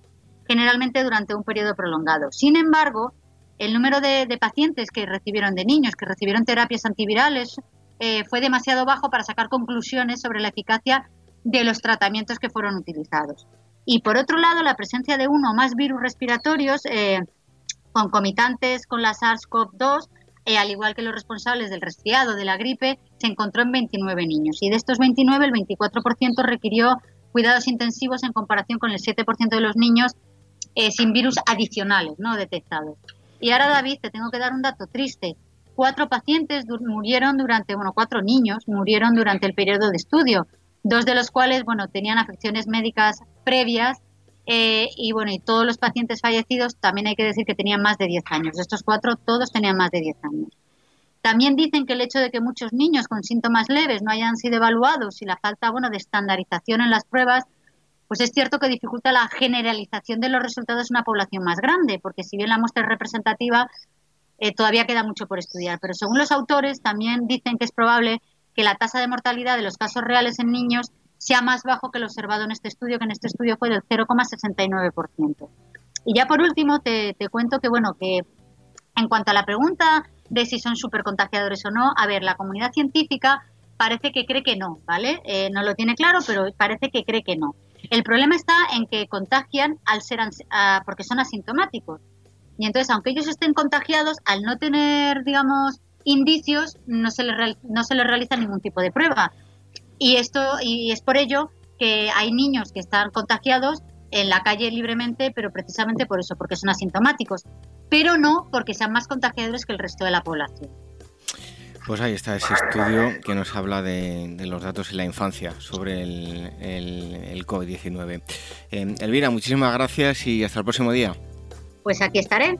generalmente durante un periodo prolongado. Sin embargo, el número de, pacientes que recibieron, de niños que recibieron terapias antivirales, eh, fue demasiado bajo para sacar conclusiones sobre la eficacia de los tratamientos que fueron utilizados. Y por otro lado, la presencia de uno o más virus respiratorios eh, concomitantes con la SARS-CoV-2 eh, al igual que los responsables del resfriado, de la gripe, se encontró en 29 niños. Y de estos 29, el 24% requirió cuidados intensivos en comparación con el 7% de los niños eh, sin virus adicionales no detectados. Y ahora, David, te tengo que dar un dato triste. Cuatro pacientes murieron durante, bueno, cuatro niños murieron durante el periodo de estudio, dos de los cuales, bueno, tenían afecciones médicas previas eh, y bueno, y todos los pacientes fallecidos también hay que decir que tenían más de 10 años. De estos cuatro, todos tenían más de 10 años. También dicen que el hecho de que muchos niños con síntomas leves no hayan sido evaluados y la falta bueno, de estandarización en las pruebas, pues es cierto que dificulta la generalización de los resultados en una población más grande, porque si bien la muestra es representativa, eh, todavía queda mucho por estudiar. Pero según los autores, también dicen que es probable que la tasa de mortalidad de los casos reales en niños sea más bajo que lo observado en este estudio, que en este estudio fue del 0,69%. Y ya por último te, cuento que, bueno, que en cuanto a la pregunta de si son supercontagiadores o no, a ver, la comunidad científica parece que cree que no, ¿vale? Eh, no lo tiene claro, pero parece que cree que no. El problema está en que contagian al ser porque son asintomáticos. Y entonces, aunque ellos estén contagiados, al no tener, digamos, indicios, no se les, no se les realiza ningún tipo de prueba. Y esto y es por ello que hay niños que están contagiados en la calle libremente, pero precisamente por eso, porque son asintomáticos, pero no porque sean más contagiadores que el resto de la población. Pues ahí está ese estudio que nos habla de, los datos en la infancia sobre el, el, COVID-19. Eh, Elvira, muchísimas gracias y hasta el próximo día. Pues aquí estaré.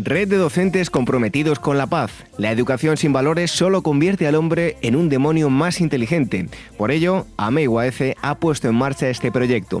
Red de docentes comprometidos con la paz. La educación sin valores solo convierte al hombre en un demonio más inteligente. Por ello, AMEIUAF ha puesto en marcha este proyecto.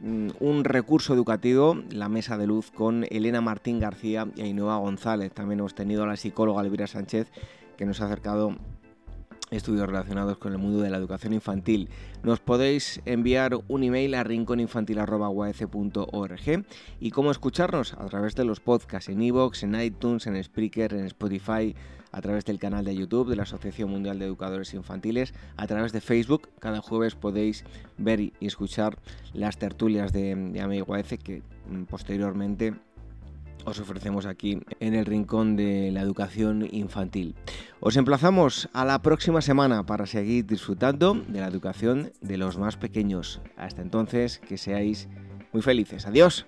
un recurso educativo, la mesa de luz, con Elena Martín García y Ainhoa González. También hemos tenido a la psicóloga Elvira Sánchez, que nos ha acercado estudios relacionados con el mundo de la educación infantil. Nos podéis enviar un email a rinconinfantil.org y cómo escucharnos a través de los podcasts en iVoox, en iTunes, en Spreaker, en Spotify, a través del canal de YouTube de la Asociación Mundial de Educadores Infantiles, a través de Facebook. Cada jueves podéis ver y escuchar las tertulias de, de Amigo que mm, posteriormente os ofrecemos aquí en el rincón de la educación infantil. Os emplazamos a la próxima semana para seguir disfrutando de la educación de los más pequeños. Hasta entonces, que seáis muy felices. Adiós.